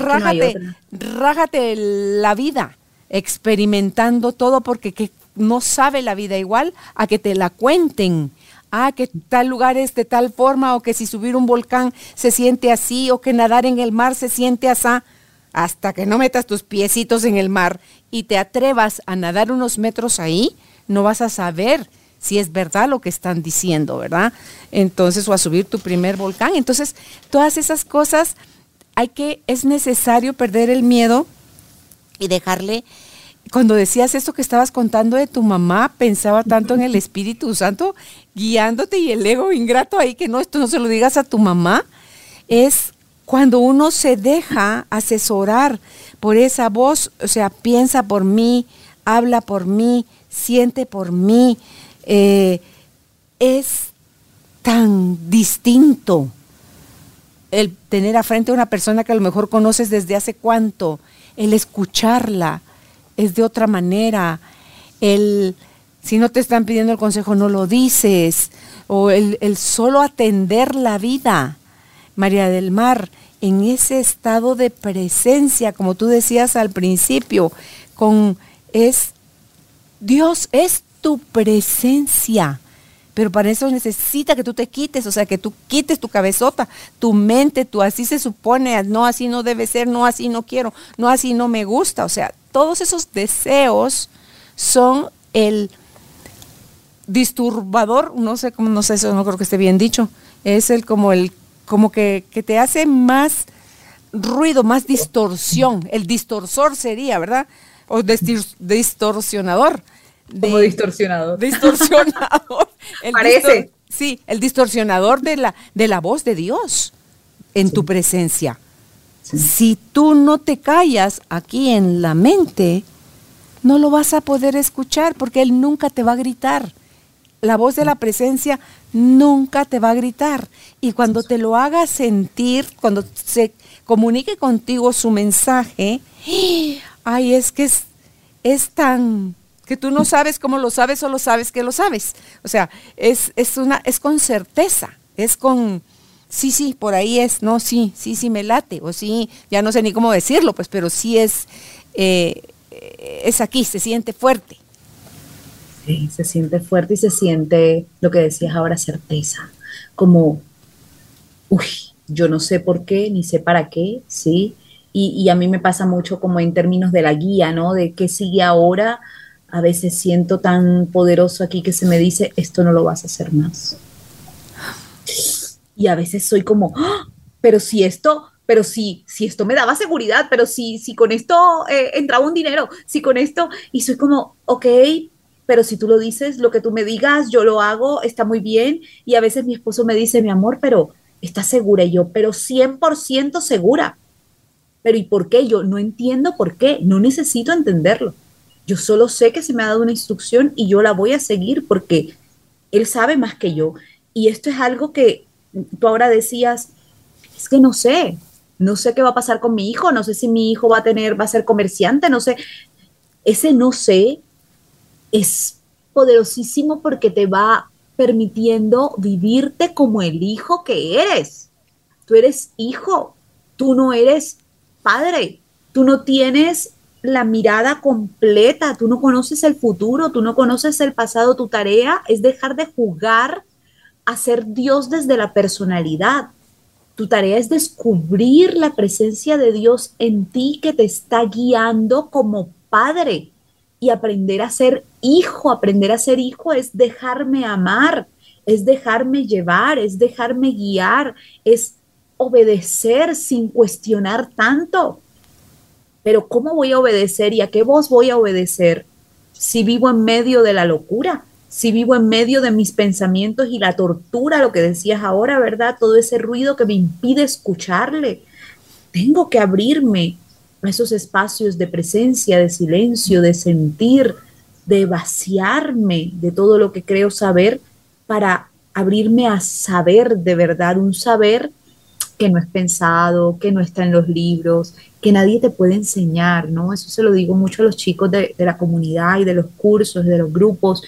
rájate, rájate la vida experimentando todo porque que no sabe la vida igual a que te la cuenten. Ah, que tal lugar es de tal forma o que si subir un volcán se siente así o que nadar en el mar se siente así. Hasta que no metas tus piecitos en el mar y te atrevas a nadar unos metros ahí, no vas a saber si es verdad lo que están diciendo, ¿verdad? Entonces, o a subir tu primer volcán. Entonces, todas esas cosas hay que, es necesario perder el miedo y dejarle cuando decías esto que estabas contando de tu mamá, pensaba tanto en el Espíritu Santo guiándote y el ego ingrato ahí, que no, esto no se lo digas a tu mamá, es cuando uno se deja asesorar por esa voz, o sea, piensa por mí, habla por mí, siente por mí, eh, es tan distinto el tener a frente a una persona que a lo mejor conoces desde hace cuánto, el escucharla es de otra manera, el si no te están pidiendo el consejo no lo dices, o el, el solo atender la vida María del Mar, en ese estado de presencia, como tú decías al principio, con es Dios es tu presencia. Pero para eso necesita que tú te quites, o sea, que tú quites tu cabezota, tu mente, tú así se supone, no así no debe ser, no así no quiero, no así no me gusta. O sea, todos esos deseos son el disturbador, no sé cómo, no sé, eso no creo que esté bien dicho, es el como el como que, te hace más ruido, más distorsión. El distorsor sería, ¿verdad? O distorsionador. como distorsionador. Distorsionador. Parece. sí, el distorsionador de la, de la voz de Dios en tu presencia. Si tú no te callas aquí en la mente, no lo vas a poder escuchar porque Él nunca te va a gritar la voz de la presencia nunca te va a gritar. Y cuando te lo haga sentir, cuando se comunique contigo su mensaje, ay, es que es, es tan que tú no sabes cómo lo sabes, solo sabes que lo sabes. O sea, es, es una, es con certeza, es con sí, sí, por ahí es, no, sí, sí, sí me late, o sí, ya no sé ni cómo decirlo, pues, pero sí es, eh, es aquí, se siente fuerte se siente fuerte y se siente lo que decías ahora, certeza, como, uy, yo no sé por qué, ni sé para qué, ¿sí? Y, a mí me pasa mucho como en términos de la guía, ¿no? De qué sigue ahora, a veces siento tan poderoso aquí que se me dice, esto no lo vas a hacer más. Y a veces soy como, ¡Ah! pero si esto, pero si, si esto me daba seguridad, pero si, si con esto eh, entraba un dinero, si con esto, y soy como, ok, pero si tú lo dices, lo que tú me digas, yo lo hago, está muy bien. Y a veces mi esposo me dice, mi amor, pero ¿estás segura? Yo, pero 100% segura. Pero ¿y por qué? Yo no entiendo por qué, no necesito entenderlo. Yo solo sé que se me ha dado una instrucción y yo la voy a seguir porque él sabe más que yo. Y esto es algo que tú ahora decías, es que no sé, no sé qué va a pasar con mi hijo, no sé si mi hijo va a tener, va a ser comerciante, no sé. Ese no sé es poderosísimo porque te va permitiendo vivirte como el hijo que eres. Tú eres hijo, tú no eres padre, tú no tienes la mirada completa, tú no conoces el futuro, tú no conoces el pasado, tu tarea es dejar de jugar a ser Dios desde la personalidad. Tu tarea es descubrir la presencia de Dios en ti que te está guiando como padre y aprender a ser hijo, aprender a ser hijo es dejarme amar, es dejarme llevar, es dejarme guiar, es obedecer sin cuestionar tanto. Pero ¿cómo voy a obedecer y a qué voz voy a obedecer si vivo en medio de la locura? Si vivo en medio de mis pensamientos y la tortura, lo que decías ahora, ¿verdad? Todo ese ruido que me impide escucharle. Tengo que abrirme esos espacios de presencia, de silencio, de sentir, de vaciarme de todo lo que creo saber para abrirme a saber de verdad, un saber que no es pensado, que no está en los libros, que nadie te puede enseñar, ¿no? Eso se lo digo mucho a los chicos de la comunidad y de los cursos, de los grupos,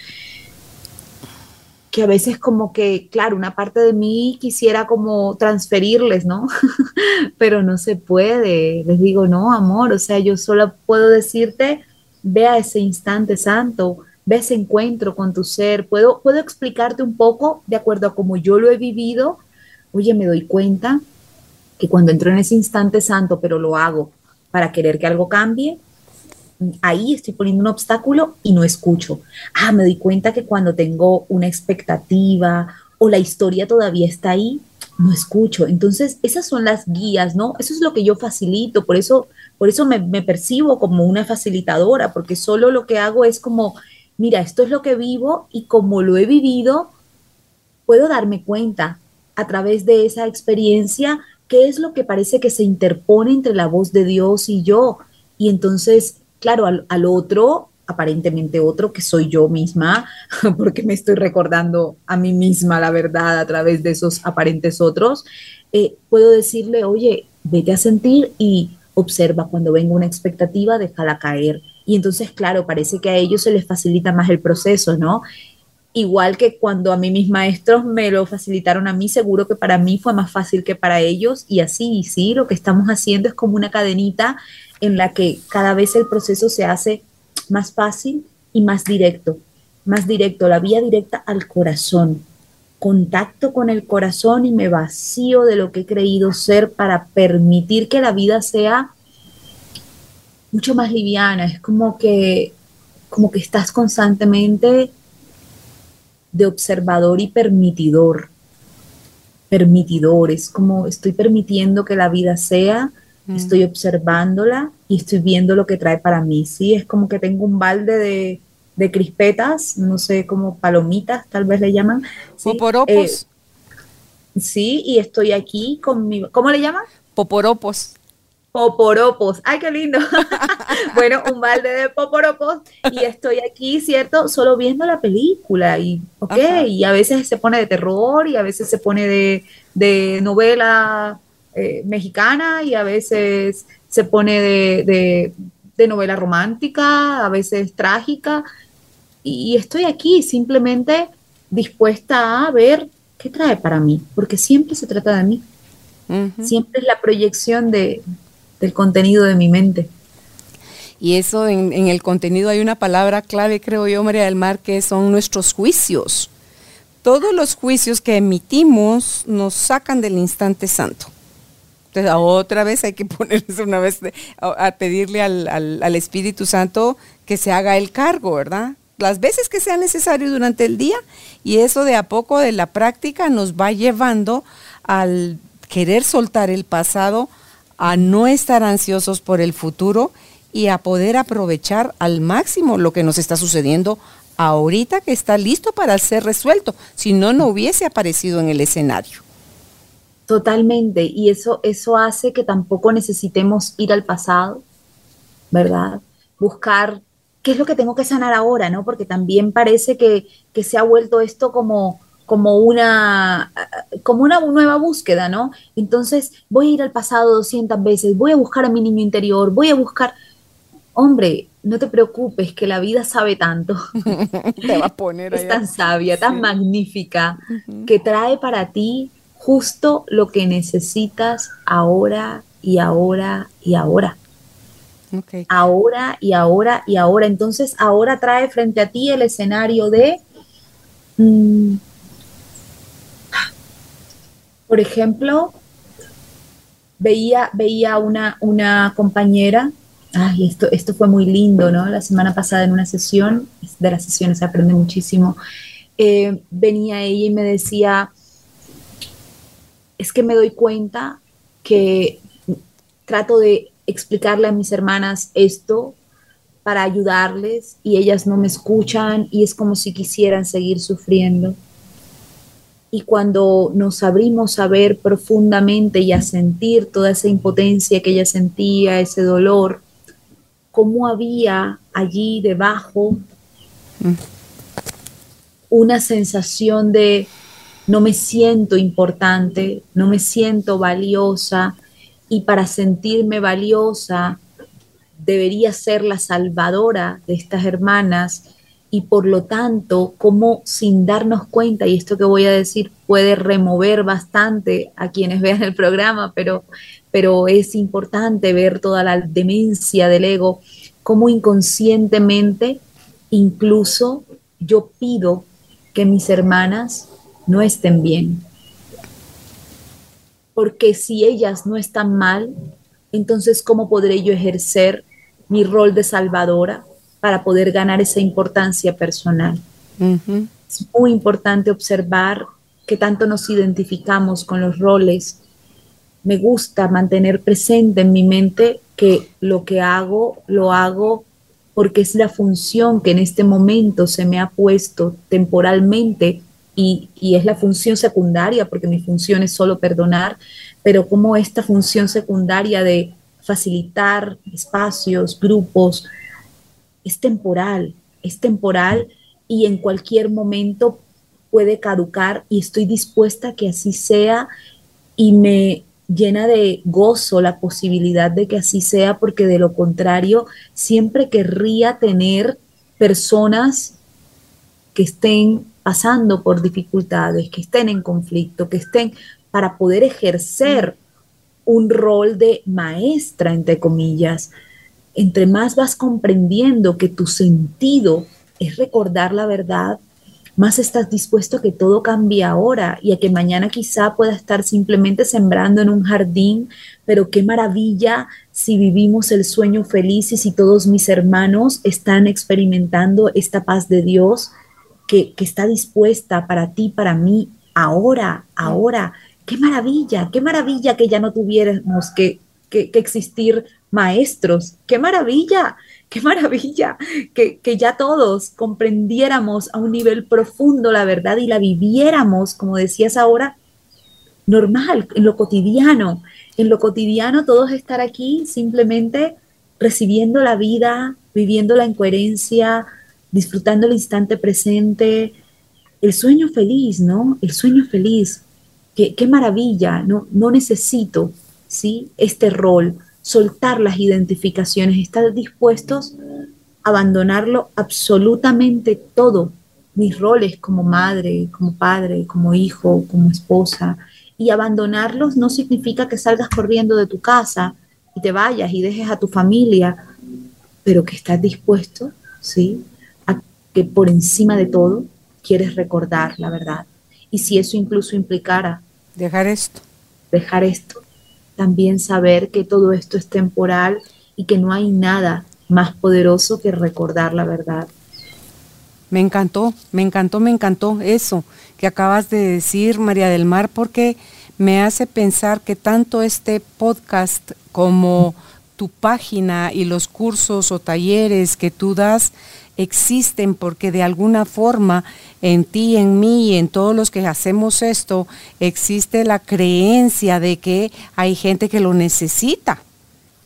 que a veces como que, claro, una parte de mí quisiera como transferirles, ¿no? Pero no se puede. Les digo, no, amor, o sea, yo solo puedo decirte, ve a ese instante santo, ve ese encuentro con tu ser. Puedo, puedo explicarte un poco de acuerdo a cómo yo lo he vivido. Oye, me doy cuenta que cuando entro en ese instante santo, pero lo hago para querer que algo cambie, ahí estoy poniendo un obstáculo y no escucho. Ah, me doy cuenta que cuando tengo una expectativa o la historia todavía está ahí, no escucho. Entonces, esas son las guías, ¿no? Eso es lo que yo facilito, por eso, por eso me, me, percibo como una facilitadora, porque solo lo que hago es como, mira, esto es lo que vivo y como lo he vivido, puedo darme cuenta a través de esa experiencia qué es lo que parece que se interpone entre la voz de Dios y yo. Y entonces, claro, al, otro aparentemente otro que soy yo misma, porque me estoy recordando a mí misma la verdad a través de esos aparentes otros, eh, puedo decirle, oye, vete a sentir y observa cuando venga una expectativa, déjala caer. Y entonces, claro, parece que a ellos se les facilita más el proceso, ¿no? Igual que cuando a mí mis maestros me lo facilitaron a mí, seguro que para mí fue más fácil que para ellos. Y así, sí, lo que estamos haciendo es como una cadenita en la que cada vez el proceso se hace más fácil y más directo, más directo, la vía directa al corazón. Contacto con el corazón y me vacío de lo que he creído ser para permitir que la vida sea mucho más liviana. Es como que, como que estás constantemente de observador y permitidor. Permitidor, es como estoy permitiendo que la vida sea estoy observándola y estoy viendo lo que trae para mí, ¿sí? Es como que tengo un balde de, de crispetas, no sé, como palomitas, tal vez le llaman. ¿sí? Poporopos. Eh, sí, y estoy aquí con mi... ¿Cómo le llaman? Poporopos. Poporopos. ¡Ay, qué lindo! bueno, un balde de poporopos y estoy aquí, ¿cierto? Solo viendo la película y, ok, y a veces se pone de terror y a veces se pone de, de novela eh, mexicana y a veces se pone de, novela romántica, a veces trágica. Y, estoy aquí simplemente dispuesta a ver qué trae para mí, porque siempre se trata de mí. Siempre es la proyección de, del contenido de mi mente. Y eso en, en, el contenido hay una palabra clave, creo yo, María del Mar, que son nuestros juicios. Todos los juicios que emitimos nos sacan del instante santo. Entonces, otra vez hay que ponerse una vez a, pedirle al, Espíritu Santo que se haga el cargo, ¿verdad? Las veces que sea necesario durante el día y eso de a poco de la práctica nos va llevando al querer soltar el pasado, a no estar ansiosos por el futuro y a poder aprovechar al máximo lo que nos está sucediendo ahorita que está listo para ser resuelto, si no, no hubiese aparecido en el escenario. Totalmente, y eso, eso hace que tampoco necesitemos ir al pasado, ¿verdad? Buscar qué es lo que tengo que sanar ahora, ¿no? Porque también parece que, se ha vuelto esto como, como, una, como una nueva búsqueda, ¿no? Entonces voy a ir al pasado 200 veces, voy a buscar a mi niño interior, voy a buscar... Hombre, no te preocupes, que la vida sabe tanto. te va a poner es tan sabia, tan magnífica, que trae para ti justo lo que necesitas ahora y ahora y ahora. Ahora y ahora y ahora. Entonces ahora trae frente a ti el escenario de, mm, por ejemplo, veía, veía una, una compañera, ay, esto, esto fue muy lindo, ¿no? La semana pasada en una sesión, de las sesiones se aprende muchísimo, eh, venía ella y me decía, es que me doy cuenta que trato de explicarle a mis hermanas esto para ayudarles y ellas no me escuchan y es como si quisieran seguir sufriendo. Y cuando nos abrimos a ver profundamente y a sentir toda esa impotencia que ella sentía, ese dolor, cómo había allí debajo mm. una sensación de no me siento importante, no me siento valiosa y para sentirme valiosa debería ser la salvadora de estas hermanas y por lo tanto, como sin darnos cuenta, y esto que voy a decir puede remover bastante a quienes vean el programa, pero, pero es importante ver toda la demencia del ego, como inconscientemente incluso yo pido que mis hermanas no estén bien. Porque si ellas no están mal, entonces ¿cómo podré yo ejercer mi rol de salvadora para poder ganar esa importancia personal? Es muy importante observar que tanto nos identificamos con los roles, me gusta mantener presente en mi mente que lo que hago, lo hago porque es la función que en este momento se me ha puesto temporalmente y, es la función secundaria, porque mi función es solo perdonar, pero como esta función secundaria de facilitar espacios, grupos, es temporal, es temporal y en cualquier momento puede caducar y estoy dispuesta a que así sea y me llena de gozo la posibilidad de que así sea, porque de lo contrario siempre querría tener personas que estén pasando por dificultades, que estén en conflicto, que estén para poder ejercer un rol de maestra, entre comillas. Entre más vas comprendiendo que tu sentido es recordar la verdad, más estás dispuesto a que todo cambie ahora y a que mañana quizá pueda estar simplemente sembrando en un jardín, pero qué maravilla si vivimos el sueño feliz y si todos mis hermanos están experimentando esta paz de Dios que, que está dispuesta para ti, para mí, ahora, ahora. Qué maravilla, qué maravilla que ya no tuviéramos que, que, que existir maestros, qué maravilla qué maravilla que, ya todos comprendiéramos a un nivel profundo la verdad y la viviéramos, como decías ahora, normal, en lo cotidiano. En lo cotidiano todos estar aquí simplemente recibiendo la vida, viviéndola en coherencia, disfrutando el instante presente, el sueño feliz, ¿no? El sueño feliz. Qué, qué maravilla, no, no necesito, ¿sí? Este rol soltar las identificaciones, estar dispuestos a abandonarlo absolutamente todo, mis roles como madre, como padre, como hijo, como esposa. Y abandonarlos no significa que salgas corriendo de tu casa y te vayas y dejes a tu familia, pero que estás dispuesto, ¿sí? Que por encima de todo quieres recordar la verdad. Y si eso incluso implicara... Dejar esto. Dejar esto también saber que todo esto es temporal y que no hay nada más poderoso que recordar la verdad. Me encantó, me encantó, me encantó eso que acabas de decir, María del Mar, porque me hace pensar que tanto este podcast como tu página y los cursos o talleres que tú das existen porque de alguna forma en ti, en mí y en todos los que hacemos esto existe la creencia de que hay gente que lo necesita.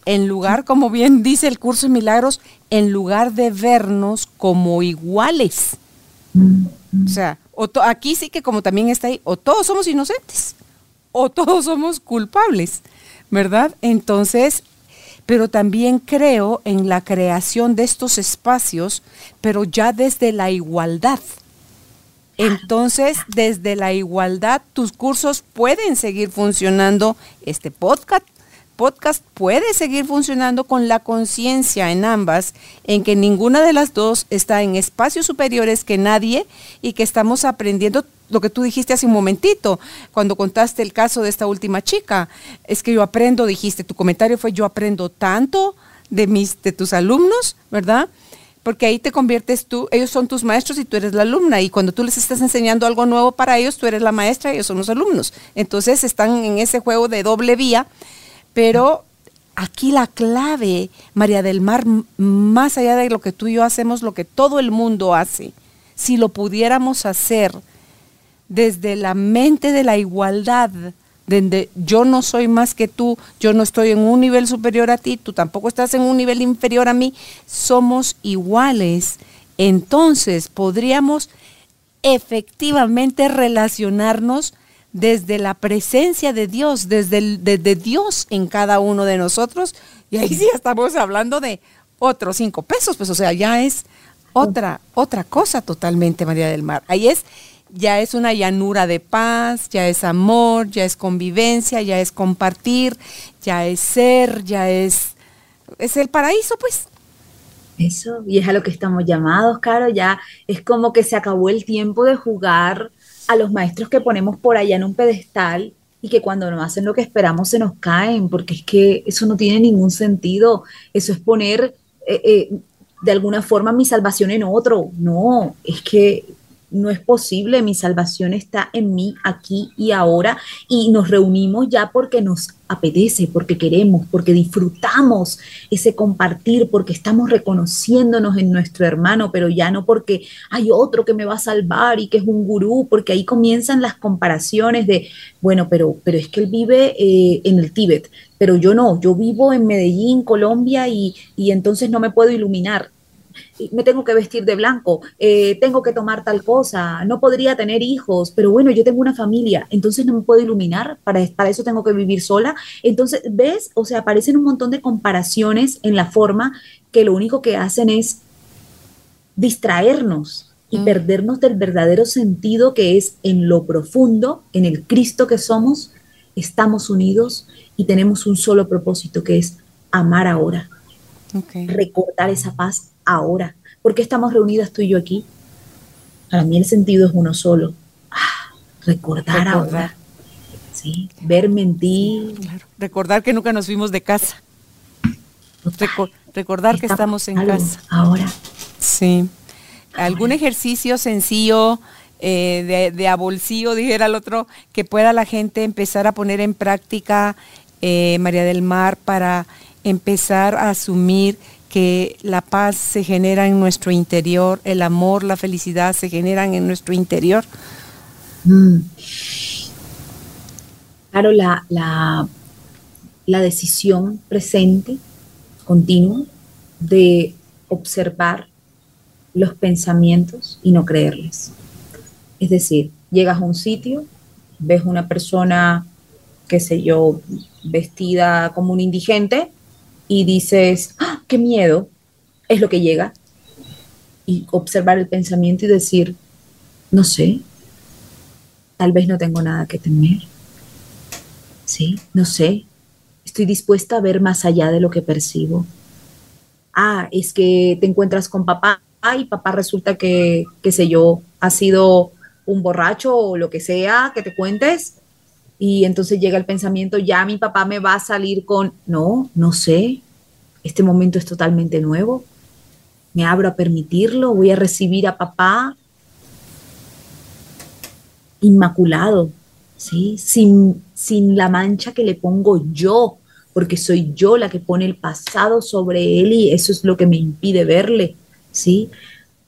En lugar, como bien dice el curso de milagros, en lugar de vernos como iguales. O sea, aquí sí que como también está ahí, o todos somos inocentes, o todos somos culpables, ¿verdad? Entonces, pero también creo en la creación de estos espacios, pero ya desde la igualdad. Entonces, desde la igualdad, tus cursos pueden seguir funcionando, este podcast podcast puede seguir funcionando con la conciencia en ambas, en que ninguna de las dos está en espacios superiores que nadie y que estamos aprendiendo lo que tú dijiste hace un momentito, cuando contaste el caso de esta última chica. Es que yo aprendo, dijiste, tu comentario fue yo aprendo tanto de mis de tus alumnos, ¿verdad? Porque ahí te conviertes tú, ellos son tus maestros y tú eres la alumna y cuando tú les estás enseñando algo nuevo para ellos, tú eres la maestra y ellos son los alumnos. Entonces están en ese juego de doble vía pero aquí la clave, María del Mar, más allá de lo que tú y yo hacemos, lo que todo el mundo hace, si lo pudiéramos hacer desde la mente de la igualdad, donde yo no soy más que tú, yo no estoy en un nivel superior a ti, tú tampoco estás en un nivel inferior a mí, somos iguales, entonces podríamos efectivamente relacionarnos desde la presencia de Dios, desde, Dios en cada uno de nosotros. Y ahí sí estamos hablando de otros cinco pesos, pues o sea, ya es otra, otra cosa totalmente, María del Mar. Ahí es, ya es una llanura de paz, ya es amor, ya es convivencia, ya es compartir, ya es ser, ya es, es el paraíso, pues. Eso, y es a lo que estamos llamados, Caro, ya es como que se acabó el tiempo de jugar a los maestros que ponemos por allá en un pedestal y que cuando no hacen lo que esperamos se nos caen, porque es que eso no tiene ningún sentido. Eso es poner eh, eh, de alguna forma mi salvación en otro. No, es que no es posible, mi salvación está en mí aquí y ahora. Y nos reunimos ya porque nos apetece, porque queremos, porque disfrutamos ese compartir, porque estamos reconociéndonos en nuestro hermano, pero ya no porque hay otro que me va a salvar y que es un gurú, porque ahí comienzan las comparaciones de, bueno, pero, pero es que él vive eh, en el Tíbet, pero yo no, yo vivo en Medellín, Colombia, y, y entonces no me puedo iluminar me tengo que vestir de blanco, eh, tengo que tomar tal cosa, no podría tener hijos, pero bueno, yo tengo una familia, entonces no me puedo iluminar, para, para eso tengo que vivir sola. Entonces, ¿ves? O sea, aparecen un montón de comparaciones en la forma que lo único que hacen es distraernos y mm. perdernos del verdadero sentido que es en lo profundo, en el Cristo que somos, estamos unidos y tenemos un solo propósito que es amar ahora. Recordar esa paz ahora. ¿Por qué estamos reunidas tú y yo aquí? Para mí el sentido es uno solo. Ah, recordar, ahora. ¿sí? Verme en ti. Recordar que nunca nos fuimos de casa. recordar que estamos en casa. Ahora. Sí. ¿Algún ejercicio sencillo eh, de, de dijera el otro, que pueda la gente empezar a poner en práctica, eh, María del Mar, para empezar a asumir que la paz se genera en nuestro interior, el amor, la felicidad se generan en nuestro interior? Mm. Claro, la, la, la decisión presente, continua, de observar los pensamientos y no creerles. Es decir, llegas a un sitio, ves una persona, qué sé yo, vestida como un indigente, y dices, ¡Ah, qué miedo, es lo que llega. Y observar el pensamiento y decir, no sé, tal vez no tengo nada que temer. Sí, no sé, estoy dispuesta a ver más allá de lo que percibo. Ah, es que te encuentras con papá y papá resulta que, qué sé yo, ha sido un borracho o lo que sea que te cuentes y entonces llega el pensamiento, ya mi papá me va a salir con, no, no sé, este momento es totalmente nuevo, me abro a permitirlo, voy a recibir a papá inmaculado, ¿sí? sin, sin la mancha que le pongo yo, porque soy yo la que pone el pasado sobre él y eso es lo que me impide verle, ¿sí?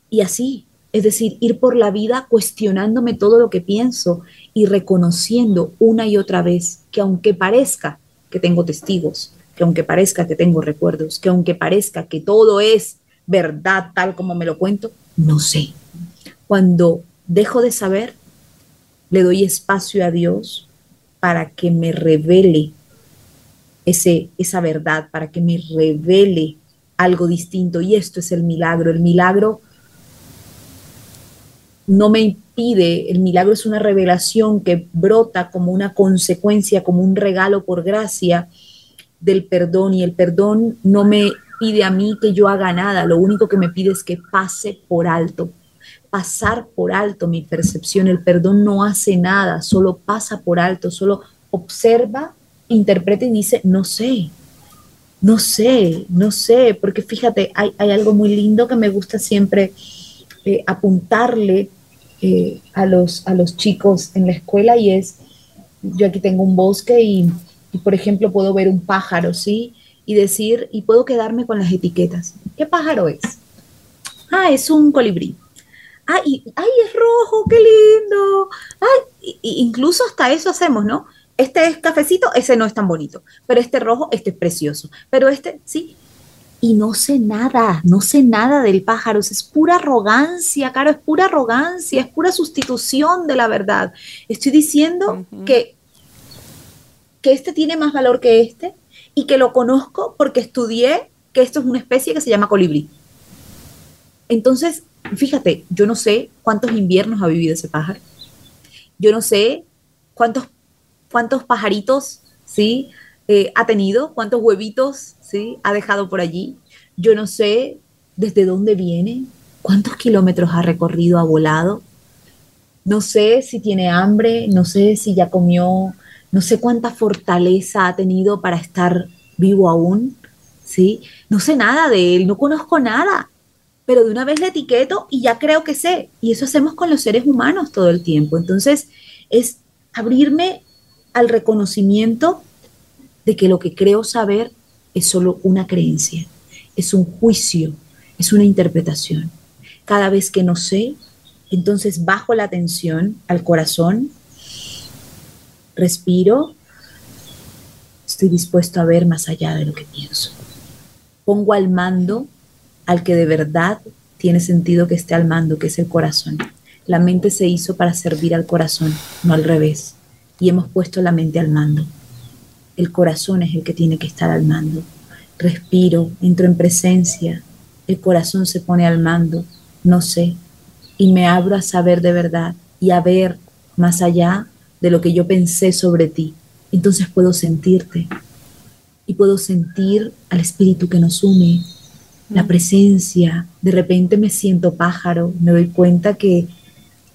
Y así, es decir, ir por la vida cuestionándome todo lo que pienso y reconociendo una y otra vez que aunque parezca que tengo testigos, que aunque parezca que tengo recuerdos, que aunque parezca que todo es verdad tal como me lo cuento, no sé. Cuando dejo de saber, le doy espacio a Dios para que me revele ese, esa verdad, para que me revele algo distinto. Y esto es el milagro. El milagro no me impide, el milagro es una revelación que brota como una consecuencia, como un regalo por gracia del perdón. Y el perdón no me pide a mí que yo haga nada, lo único que me pide es que pase por alto, pasar por alto mi percepción, el perdón no hace nada, solo pasa por alto, solo observa, interpreta y dice, no sé, no sé, no sé, porque fíjate, hay, algo muy lindo que me gusta siempre eh, apuntarle eh, a, los, a los chicos en la escuela y es, yo aquí tengo un bosque y, por ejemplo puedo ver un pájaro, ¿sí? Y decir, y puedo quedarme con las etiquetas. ¿Qué pájaro es? Ah, es un colibrí. Ay, ay, es rojo, qué lindo. Ay, incluso hasta eso hacemos, ¿no? Este es cafecito, ese no es tan bonito, pero este rojo, este es precioso, pero este, sí, y no sé nada, no sé nada del pájaro, es pura arrogancia, Caro, es pura arrogancia, es pura sustitución de la verdad. Estoy diciendo que, que este tiene más valor que este y que lo conozco porque estudié que esto es una especie que se llama colibrí. Entonces, fíjate, yo no sé cuántos inviernos ha vivido ese pájaro. Yo no sé cuántos, cuántos pajaritos, ¿sí? Eh, ha tenido, cuántos huevitos ¿sí? ha dejado por allí. Yo no sé desde dónde viene, cuántos kilómetros ha recorrido, ha volado. No sé si tiene hambre, no sé si ya comió, no sé cuánta fortaleza ha tenido para estar vivo aún, ¿sí? No sé nada de él, no conozco nada, pero de una vez la etiqueto y ya creo que sé. Y eso hacemos con los seres humanos todo el tiempo. Entonces, es abrirme al reconocimiento de que lo que creo saber es solo una creencia, es un juicio, es una interpretación. Cada vez que no sé, entonces bajo la atención al corazón, respiro, estoy dispuesto a ver más allá de lo que pienso. Pongo al mando al que de verdad tiene sentido que esté al mando, que es el corazón. La mente se hizo para servir al corazón, no al revés. Y hemos puesto la mente al mando. El corazón es el que tiene que estar al mando. Respiro, entro en presencia, el corazón se pone al mando, no sé, y me abro a saber de verdad y a ver más allá de lo que yo pensé sobre ti. Entonces puedo sentirte y puedo sentir al espíritu que nos une, la mm. presencia. De repente me siento pájaro, me doy cuenta que,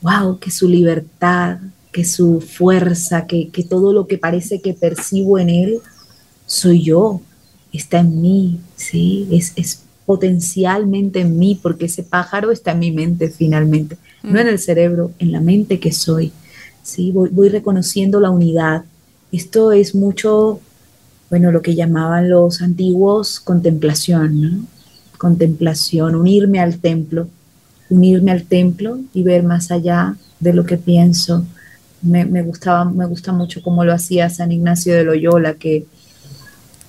wow, que su libertad, que su fuerza, que, que todo lo que parece que percibo en él, soy yo, está en mí, ¿sí? Es, es potencialmente en mí, porque ese pájaro está en mi mente finalmente, no en mm. el cerebro, en la mente que soy. ¿sí? Voy, reconociendo la unidad. Esto es mucho, bueno, lo que llamaban los antiguos contemplación, ¿no? Contemplación, unirme al templo, unirme al templo y ver más allá de lo que pienso. Me, me gustaba, me gusta mucho cómo lo hacía San Ignacio de Loyola, que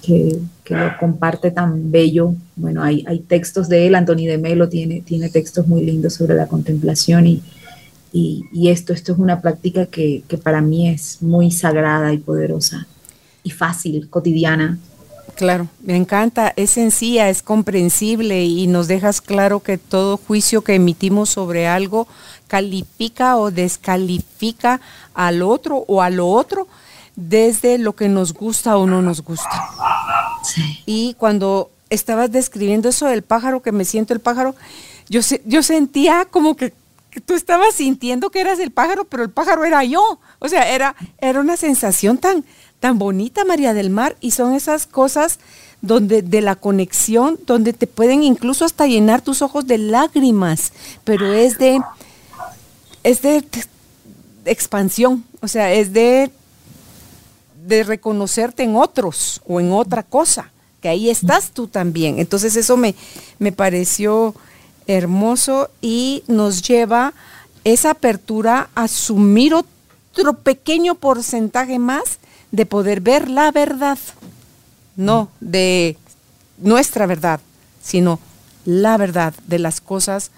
que, lo comparte tan bello. Bueno, hay, hay, textos de él, Anthony de Melo tiene, tiene textos muy lindos sobre la contemplación y, y, esto, esto es una práctica que, que, para mí es muy sagrada y poderosa y fácil, cotidiana. Claro, me encanta, es sencilla, es comprensible y nos dejas claro que todo juicio que emitimos sobre algo califica o descalifica al otro o a lo otro desde lo que nos gusta o no nos gusta. Y cuando estabas describiendo eso del pájaro, que me siento el pájaro, yo, yo sentía como que, tú estabas sintiendo que eras el pájaro, pero el pájaro era yo. O sea, era, era una sensación tan, tan bonita, María del Mar, y son esas cosas donde de la conexión, donde te pueden incluso hasta llenar tus ojos de lágrimas, pero es de, es de expansión, o sea, es de reconocerte en otros o en otra cosa, que ahí estás tú también. Entonces eso me, me pareció hermoso y nos lleva esa apertura a asumir otro pequeño porcentaje más de poder ver la verdad, no de nuestra verdad, sino la verdad de las cosas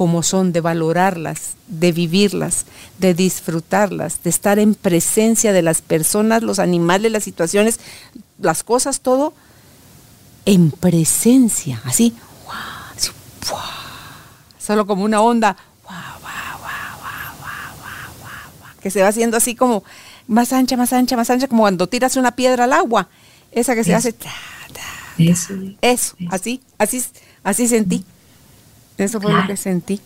como son, de valorarlas, de vivirlas, de disfrutarlas, de estar en presencia de las personas, los animales, las situaciones, las cosas, todo en presencia, así, solo como una onda que se va haciendo así como más ancha, más ancha, más ancha, como cuando tiras una piedra al agua, esa que se hace. eso, eso, así, así, así sentí. Eso fue lo que sentí.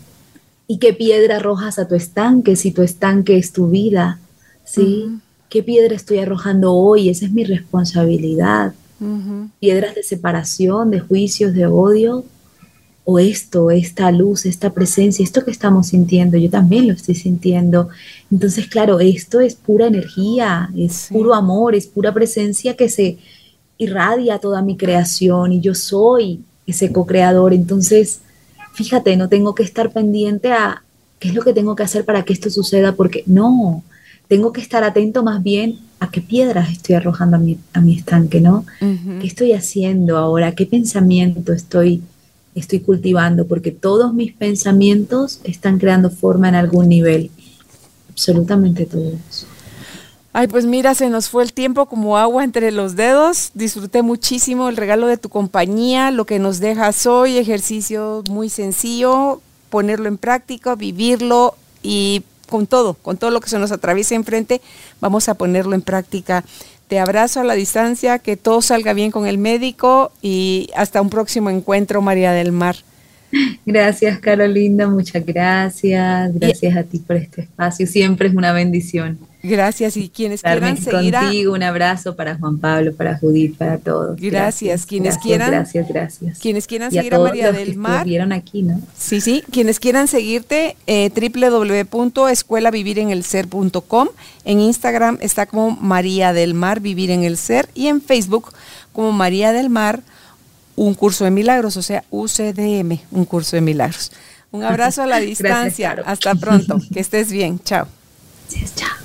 ¿Y qué piedra arrojas a tu estanque si tu estanque es tu vida? ¿Sí? ¿Qué piedra estoy arrojando hoy? Esa es mi responsabilidad. Piedras de separación, de juicios, de odio. O esto, esta luz, esta presencia, esto que estamos sintiendo, yo también lo estoy sintiendo. Entonces, claro, esto es pura energía, es puro amor, es pura presencia que se irradia toda mi creación y yo soy ese co-creador. Entonces, fíjate, no tengo que estar pendiente a qué es lo que tengo que hacer para que esto suceda, porque no, tengo que estar atento más bien a qué piedras estoy arrojando a mi, a mi estanque, ¿no? ¿Qué estoy haciendo ahora? ¿Qué pensamiento estoy, estoy cultivando? Porque todos mis pensamientos están creando forma en algún nivel, absolutamente todos. Ay, pues mira, se nos fue el tiempo como agua entre los dedos. Disfruté muchísimo el regalo de tu compañía, lo que nos dejas hoy, ejercicio muy sencillo, ponerlo en práctica, vivirlo y con todo, con todo lo que se nos atraviesa enfrente, vamos a ponerlo en práctica. Te abrazo a la distancia, que todo salga bien con el médico y hasta un próximo encuentro, María del Mar. Gracias, Carolina, muchas gracias. Gracias a ti por este espacio. Siempre es una bendición Gracias. Y quienes quieran seguir contigo, un abrazo para Juan Pablo, para Judith, para todos. Gracias. quienes quieran. Gracias, gracias. Quienes quieran seguir a, María del Mar. vieron aquí, ¿no? Sí, sí. Quienes quieran seguirte, eh, www.escuelavivirenelser.com. En Instagram está como María del Mar, Vivir en el Ser. Y en Facebook como María del Mar, un curso de milagros, o sea, UCDM, un curso de milagros. Un abrazo a la distancia. Hasta pronto. Que estés bien. Chao. chao.